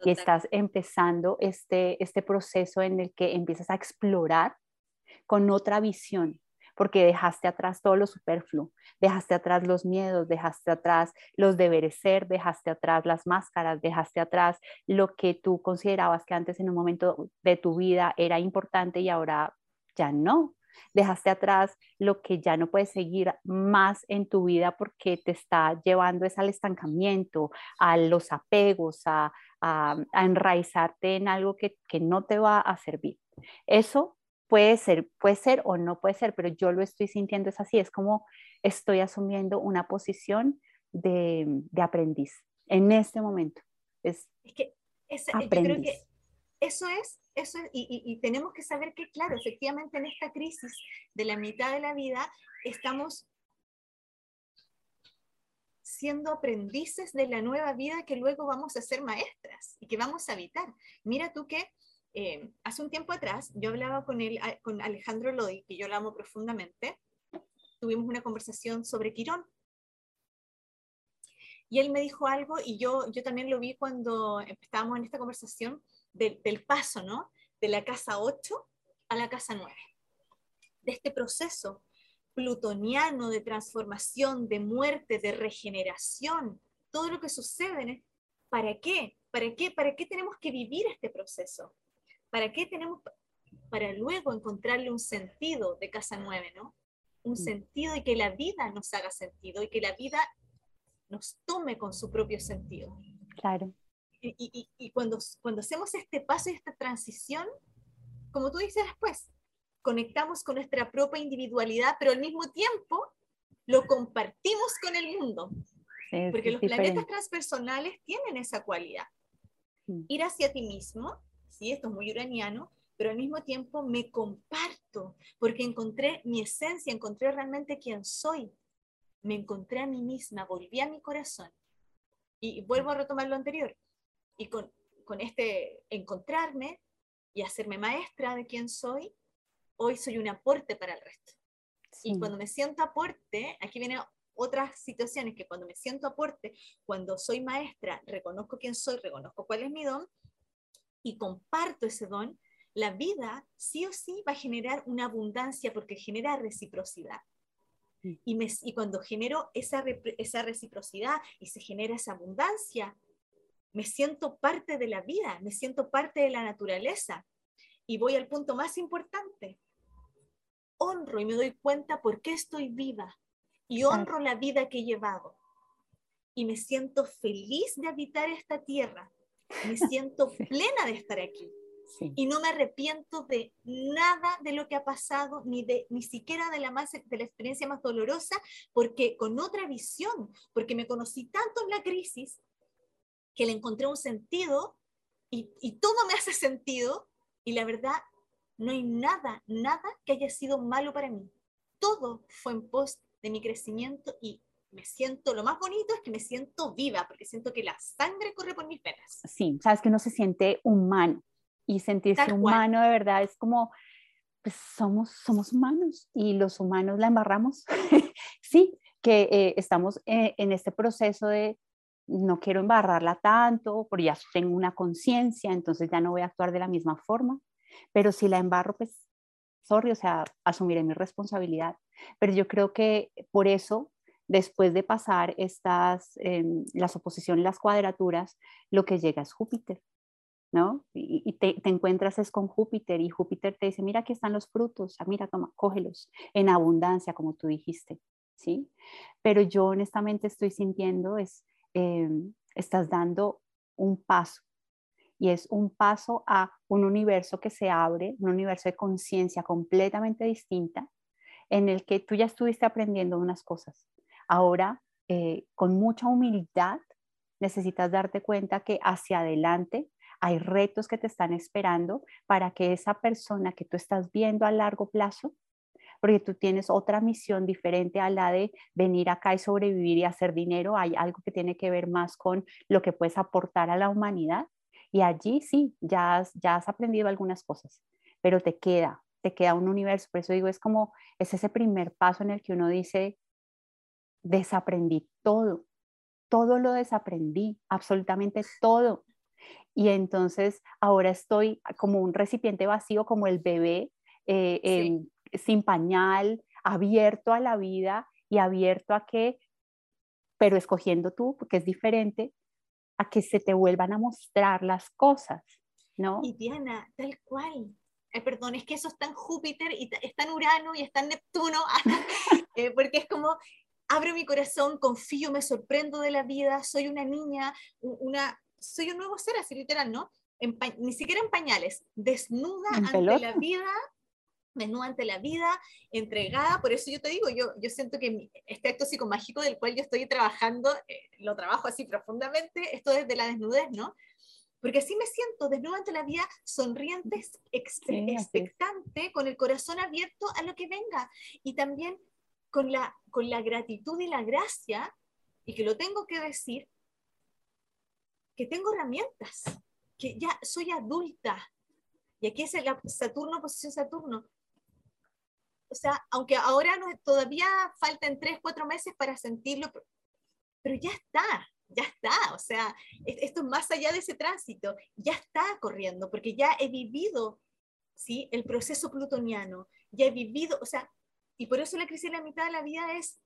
Y estás empezando este, este proceso en el que empiezas a explorar con otra visión, porque dejaste atrás todo lo superfluo, dejaste atrás los miedos, dejaste atrás los deberes ser, dejaste atrás las máscaras, dejaste atrás lo que tú considerabas que antes en un momento de tu vida era importante y ahora ya no. Dejaste atrás lo que ya no puedes seguir más en tu vida porque te está llevando es al estancamiento, a los apegos, a, a, enraizarte en algo que, que no te va a servir. Eso puede ser, puede ser o no puede ser, pero yo lo estoy sintiendo es así, es como estoy asumiendo una posición de, de aprendiz en este momento. Es,
que yo creo que eso es, eso y, tenemos que saber que, claro, efectivamente en esta crisis de la mitad de la vida estamos siendo aprendices de la nueva vida que luego vamos a ser maestras y que vamos a habitar. Mira tú que eh, hace un tiempo atrás yo hablaba con, él, con Alejandro Lodi, que yo lo amo profundamente, tuvimos una conversación sobre Quirón. Y él me dijo algo y yo, yo también lo vi cuando estábamos en esta conversación del, del paso, ¿no? De la casa 8 a la casa 9. De este proceso plutoniano de transformación, de muerte, de regeneración, todo lo que sucede. ¿Para qué? ¿Para qué? ¿Para qué tenemos que vivir este proceso? ¿Para qué tenemos? Para luego encontrarle un sentido de casa nueve, ¿no? Un mm. sentido y que la vida nos haga sentido y que la vida nos tome con su propio sentido.
Claro.
Y, y, cuando, cuando hacemos este paso y esta transición, como tú dices después, conectamos con nuestra propia individualidad, pero al mismo tiempo lo compartimos con el mundo. porque los planetas transpersonales tienen esa cualidad. Mm. Ir hacia ti mismo ¿sí? Esto es muy uraniano, pero al mismo tiempo me comparto, porque encontré mi esencia, encontré realmente quién soy. Me encontré a mí misma, volví a mi corazón. Y vuelvo a retomar lo anterior. Y con, con este encontrarme y hacerme maestra de quién soy, hoy soy un aporte para el resto. Y cuando me siento aporte, aquí vienen otras situaciones que cuando me siento aporte, cuando soy maestra, reconozco quién soy, reconozco cuál es mi don, y comparto ese don, la vida sí o sí va a generar una abundancia porque genera reciprocidad. Y, me, y cuando genero esa, esa reciprocidad y se genera esa abundancia, me siento parte de la vida, me siento parte de la naturaleza. Y voy al punto más importante. Honro y me doy cuenta por qué estoy viva. Y honro la vida que he llevado. Y me siento feliz de habitar esta tierra me siento plena de estar aquí. Y no me arrepiento de nada de lo que ha pasado, ni, de, ni siquiera de la, más, de la experiencia más dolorosa, porque con otra visión, porque me conocí tanto en la crisis que le encontré un sentido y, y todo me hace sentido y la verdad, no hay nada, nada que haya sido malo para mí. Todo fue en pos de mi crecimiento y me siento, lo más bonito es que me siento viva, porque siento que la sangre corre por mis venas.
Sí, sabes que uno se siente humano y sentirse humano de verdad es como, pues somos, somos humanos y los humanos la embarramos. sí, que eh, estamos eh, en este proceso de no quiero embarrarla tanto, porque ya tengo una conciencia, entonces ya no voy a actuar de la misma forma, pero si la embarro, pues, sorry, o sea, asumiré mi responsabilidad. Pero yo creo que por eso después de pasar estas, em, las oposiciones, las cuadraturas, lo que llega es Júpiter, ¿no? Y, te, encuentras es con Júpiter y Júpiter te dice, mira, aquí están los frutos, ah, mira, toma, cógelos, en abundancia, como tú dijiste, ¿sí? Pero yo honestamente estoy sintiendo es em, estás dando un paso y es un paso a un universo que se abre, un universo de conciencia completamente distinta, en el que tú ya estuviste aprendiendo unas cosas. Ahora, eh, con mucha humildad, necesitas darte cuenta que hacia adelante hay retos que te están esperando para que esa persona que tú estás viendo a largo plazo, porque tú tienes otra misión diferente a la de venir acá y sobrevivir y hacer dinero, hay algo que tiene que ver más con lo que puedes aportar a la humanidad y allí sí, ya has, ya has aprendido algunas cosas, pero te queda, te queda un universo. Por eso digo, es como, es ese primer paso en el que uno dice, desaprendí todo, todo lo desaprendí, absolutamente todo. Y entonces ahora estoy como un recipiente vacío, como el bebé, eh, sin pañal, abierto a la vida y abierto a que, pero escogiendo tú, porque es diferente, a que se te vuelvan a mostrar las cosas, ¿no?
Y Diana, tal cual. Eh, perdón, es que eso está en Júpiter y está en Urano y está en Neptuno, eh, porque es como, abro mi corazón, confío, me sorprendo de la vida, soy una niña, una, soy un nuevo ser, así literal, ¿no? ni siquiera en pañales, desnuda ante la vida desnuda ante la vida, entregada, por eso yo te digo, yo, yo siento que este acto psicomágico del cual yo estoy trabajando, eh, lo trabajo así profundamente, esto desde la desnudez, ¿no? Porque así me siento, desnuda ante la vida, sonriente, expectante, con el corazón abierto a lo que venga. Y también con la, con la gratitud y la gracia, y que lo tengo que decir, que tengo herramientas, que ya soy adulta. Y aquí es el Saturno, posición Saturno o sea, aunque ahora no, todavía faltan tres, cuatro meses para sentirlo, pero ya está, ya está, o sea, esto es más allá de ese tránsito, ya está corriendo, porque ya he vivido, ¿sí? El proceso plutoniano, ya he vivido, o sea, y por eso la crisis de la mitad de la vida es,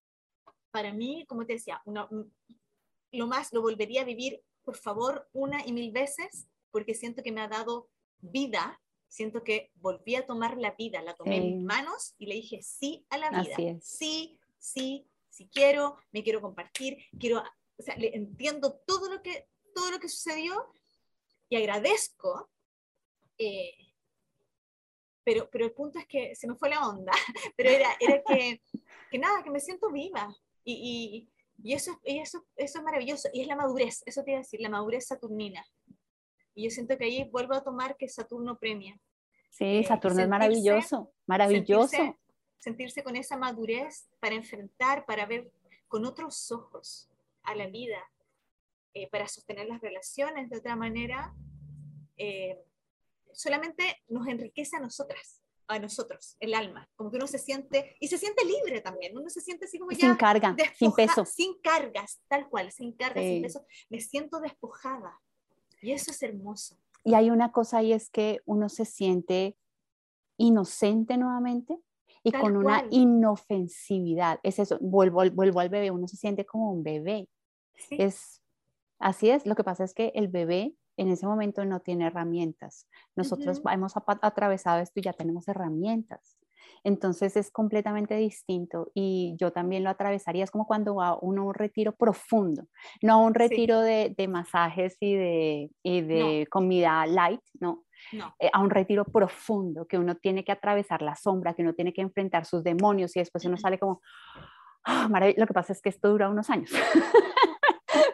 para mí, como te decía, lo más, lo volvería a vivir, por favor, una y mil veces, porque siento que me ha dado vida, siento que volví a tomar la vida, la tomé en mis manos y le dije sí a la vida. Sí, sí, sí quiero, me quiero compartir, quiero, o sea, le entiendo todo lo que, todo lo que sucedió y agradezco. Eh, pero, pero el punto es que se me fue la onda, pero era, era que, que nada, que me siento viva y, y, y eso, y eso, eso es maravilloso y es la madurez, eso te iba a decir, la madurez saturnina. Y yo siento que ahí vuelvo a tomar que Saturno premia.
Sí, eh, Saturno es maravilloso, maravilloso.
Sentirse, con esa madurez para enfrentar, para ver con otros ojos a la vida, eh, para sostener las relaciones de otra manera, eh, solamente nos enriquece a nosotras, a nosotros, el alma, como que uno se siente, y se siente libre también, uno se siente así como ya...
Sin carga, sin peso.
Sin cargas, tal cual, sin cargas, sin peso, me siento despojada, y eso es hermoso.
Y hay una cosa y es que uno se siente inocente nuevamente y con una inofensividad. Es eso, vuelvo, vuelvo al bebé, uno se siente como un bebé. Es, así es, lo que pasa es que el bebé en ese momento no tiene herramientas. Nosotros hemos atravesado esto y ya tenemos herramientas. Entonces es completamente distinto y yo también lo atravesaría. Es como cuando va uno a un retiro profundo, no a un retiro de, masajes y de, de comida light, no. Eh, a un retiro profundo que uno tiene que atravesar la sombra, que uno tiene que enfrentar sus demonios y después uno sale como, ah, lo que pasa es que esto dura unos años.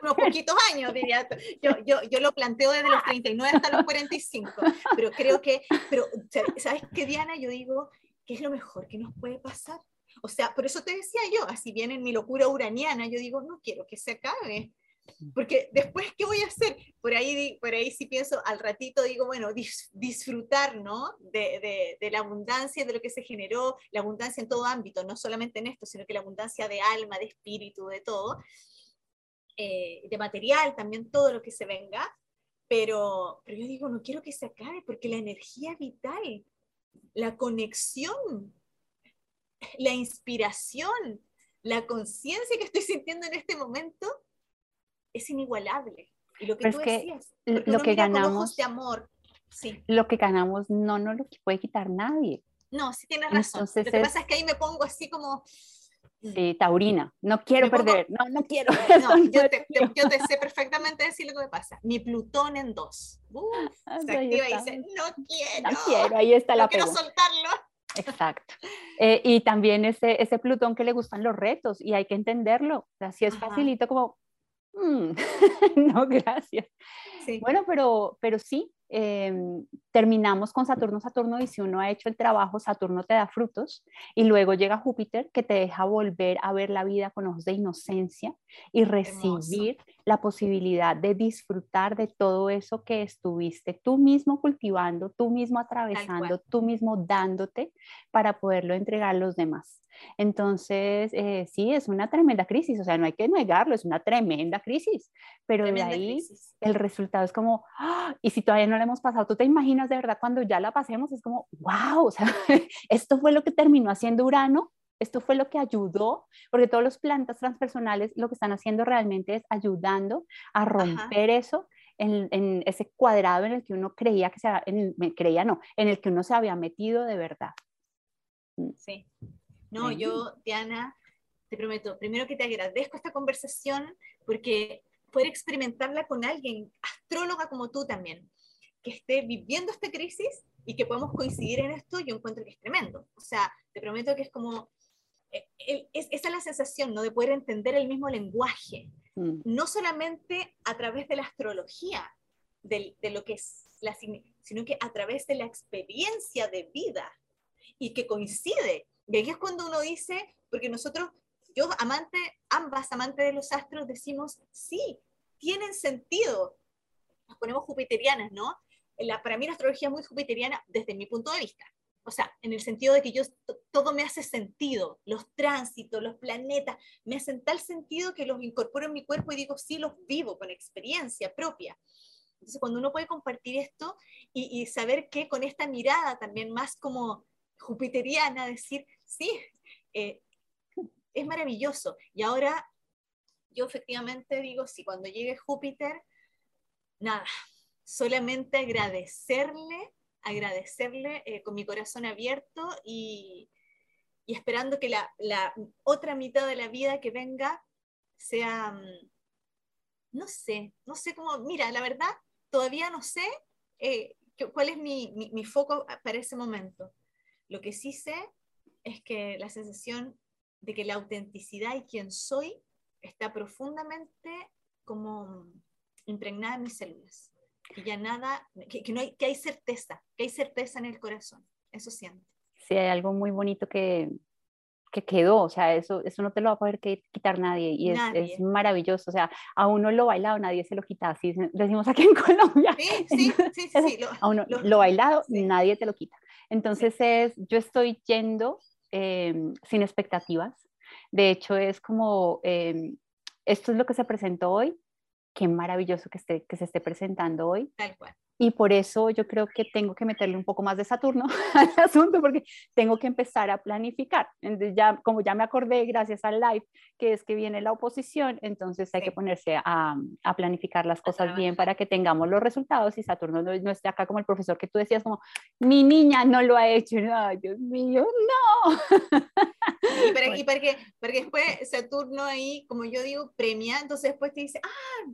unos poquitos años, diría. Yo, yo, yo lo planteo desde los 39 hasta los 45, pero creo que, pero, ¿sabes qué, Diana? Yo digo, ¿qué es lo mejor que nos puede pasar? O sea, por eso te decía yo, así bien en mi locura uraniana, yo digo, no quiero que se acabe, porque después, ¿qué voy a hacer? Por ahí, por ahí sí pienso, al ratito digo, bueno, disfrutar, ¿no? De, de, de, la abundancia, de lo que se generó, la abundancia en todo ámbito, no solamente en esto, sino que la abundancia de alma, de espíritu, de todo, eh, de material, también todo lo que se venga, pero, pero yo digo, no quiero que se acabe, porque la energía vital la conexión, la inspiración, la conciencia que estoy sintiendo en este momento es inigualable. Y lo que tú decías,
lo que ganamos
de amor, sí.
Lo que ganamos no nos lo puede quitar nadie.
No, sí tienes razón. lo que pasa es que ahí me pongo así como
Sí, taurina. No quiero perder. No, no quiero.
No, yo, te, yo, te, sé perfectamente decir lo que me pasa. Mi Plutón en dos. Ah, se activa y dice, no quiero.
No quiero, ahí está la
No quiero soltarlo.
Exacto. Eh, y también ese, ese Plutón que le gustan los retos y hay que entenderlo. O sea, si es facilito como, mm, no, gracias. Bueno, pero, pero sí, Em, terminamos con Saturno, Saturno, y si uno ha hecho el trabajo, Saturno te da frutos, y luego llega Júpiter que te deja volver a ver la vida con ojos de inocencia y recibir la posibilidad de disfrutar de todo eso que estuviste tú mismo cultivando, tú mismo atravesando, tú mismo dándote para poderlo entregar a los demás. Entonces, eh, sí, es una tremenda crisis, o sea, no hay que negarlo, es una tremenda crisis, pero de ahí el resultado es como, ¡ah! y si todavía no la hemos pasado, tú te imaginas de verdad cuando ya la pasemos, es como, wow, o sea, esto fue lo que terminó haciendo Urano, esto fue lo que ayudó, porque todos los plantas transpersonales lo que están haciendo realmente es ayudando a romper eso en, ese cuadrado en el que uno creía que se, en, creía no, en el que uno se había metido de verdad.
Mm. Sí. No, yo, Diana, te prometo, primero que te agradezco esta conversación porque poder experimentarla con alguien, astróloga como tú también, que esté viviendo esta crisis y que podamos coincidir en esto, yo encuentro que es tremendo. O sea, te prometo que es como, es, esa es la sensación, ¿no? De poder entender el mismo lenguaje, mm. no solamente a través de la astrología, de, de lo que es la, sino que a través de la experiencia de vida y que coincide y ahí es cuando uno dice, porque nosotros, yo amante, ambas amantes de los astros, decimos, sí, tienen sentido. Nos ponemos jupiterianas, ¿no? La, para mí la astrología es muy jupiteriana desde mi punto de vista. O sea, en el sentido de que yo todo me hace sentido, los tránsitos, los planetas, me hacen tal sentido que los incorporo en mi cuerpo y digo, sí, los vivo con experiencia propia. Entonces, cuando uno puede compartir esto y, saber que con esta mirada también más como jupiteriana, decir, sí, eh, es maravilloso. Y ahora yo efectivamente digo, sí, cuando llegue Júpiter, nada, solamente agradecerle, agradecerle eh, con mi corazón abierto y, esperando que la, otra mitad de la vida que venga sea, mm, no sé, no sé cómo, mira, la verdad, todavía no sé eh, cuál es mi, mi foco para ese momento. Lo que sí sé es que la sensación de que la autenticidad y quién soy está profundamente como impregnada en mis células. Que ya nada, que, no hay, que hay certeza, que hay certeza en el corazón. Eso siento.
Sí, hay algo muy bonito que, que quedó, o sea, eso, eso no te lo va a poder quitar nadie y es, es, maravilloso, o sea, a uno lo bailado nadie se lo quita, así decimos aquí en Colombia.
Sí, sí, sí, sí,
lo, a uno lo, bailado nadie te lo quita. Entonces es, yo estoy yendo em, sin expectativas, de hecho es como, em, esto es lo que se presentó hoy, qué maravilloso que, esté, que se esté presentando hoy.
Tal cual.
Y por eso yo creo que tengo que meterle un poco más de Saturno al asunto, porque tengo que empezar a planificar. Entonces ya, como ya me acordé gracias al live, que es que viene la oposición, entonces hay que ponerse a, a planificar las cosas bien para que tengamos los resultados y Saturno no, no, esté acá como el profesor que tú decías, como, mi niña no lo ha hecho. Ay, Dios mío, no.
Y para, y para, que, para que después Saturno ahí, como yo digo, premia, entonces después te dice, ah,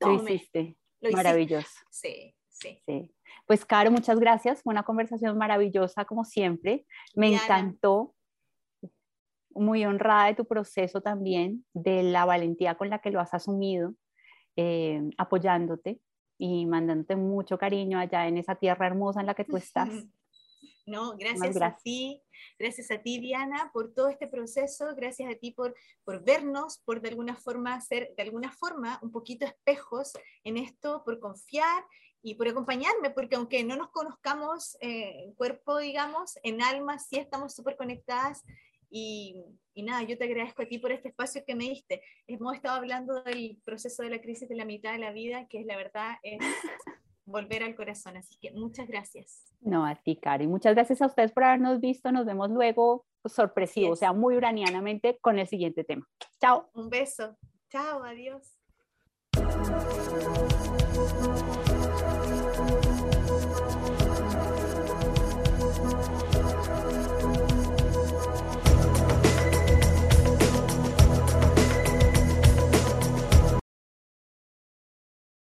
lo hiciste. Maravilloso.
Sí, sí,
sí. Pues, Caro, muchas gracias. Fue una conversación maravillosa, como siempre. Me encantó. Muy honrada de tu proceso también, de la valentía con la que lo has asumido, eh, apoyándote y mandándote mucho cariño allá en esa tierra hermosa en la que tú estás.
No, gracias, a ti, gracias a ti Diana por todo este proceso, gracias a ti por, por vernos, por de alguna forma ser de alguna forma un poquito espejos en esto, por confiar y por acompañarme, porque aunque no nos conozcamos eh, en cuerpo, digamos, en alma sí estamos súper conectadas y, y, nada, yo te agradezco a ti por este espacio que me diste. Hemos estado hablando del proceso de la crisis de la mitad de la vida, que es la verdad, es volver al corazón. Así que muchas gracias.
No, a ti, Cari. Muchas gracias a ustedes por habernos visto. Nos vemos luego sorpresivo, o sea, muy uranianamente con el siguiente tema. Chao.
Un beso. Chao, adiós.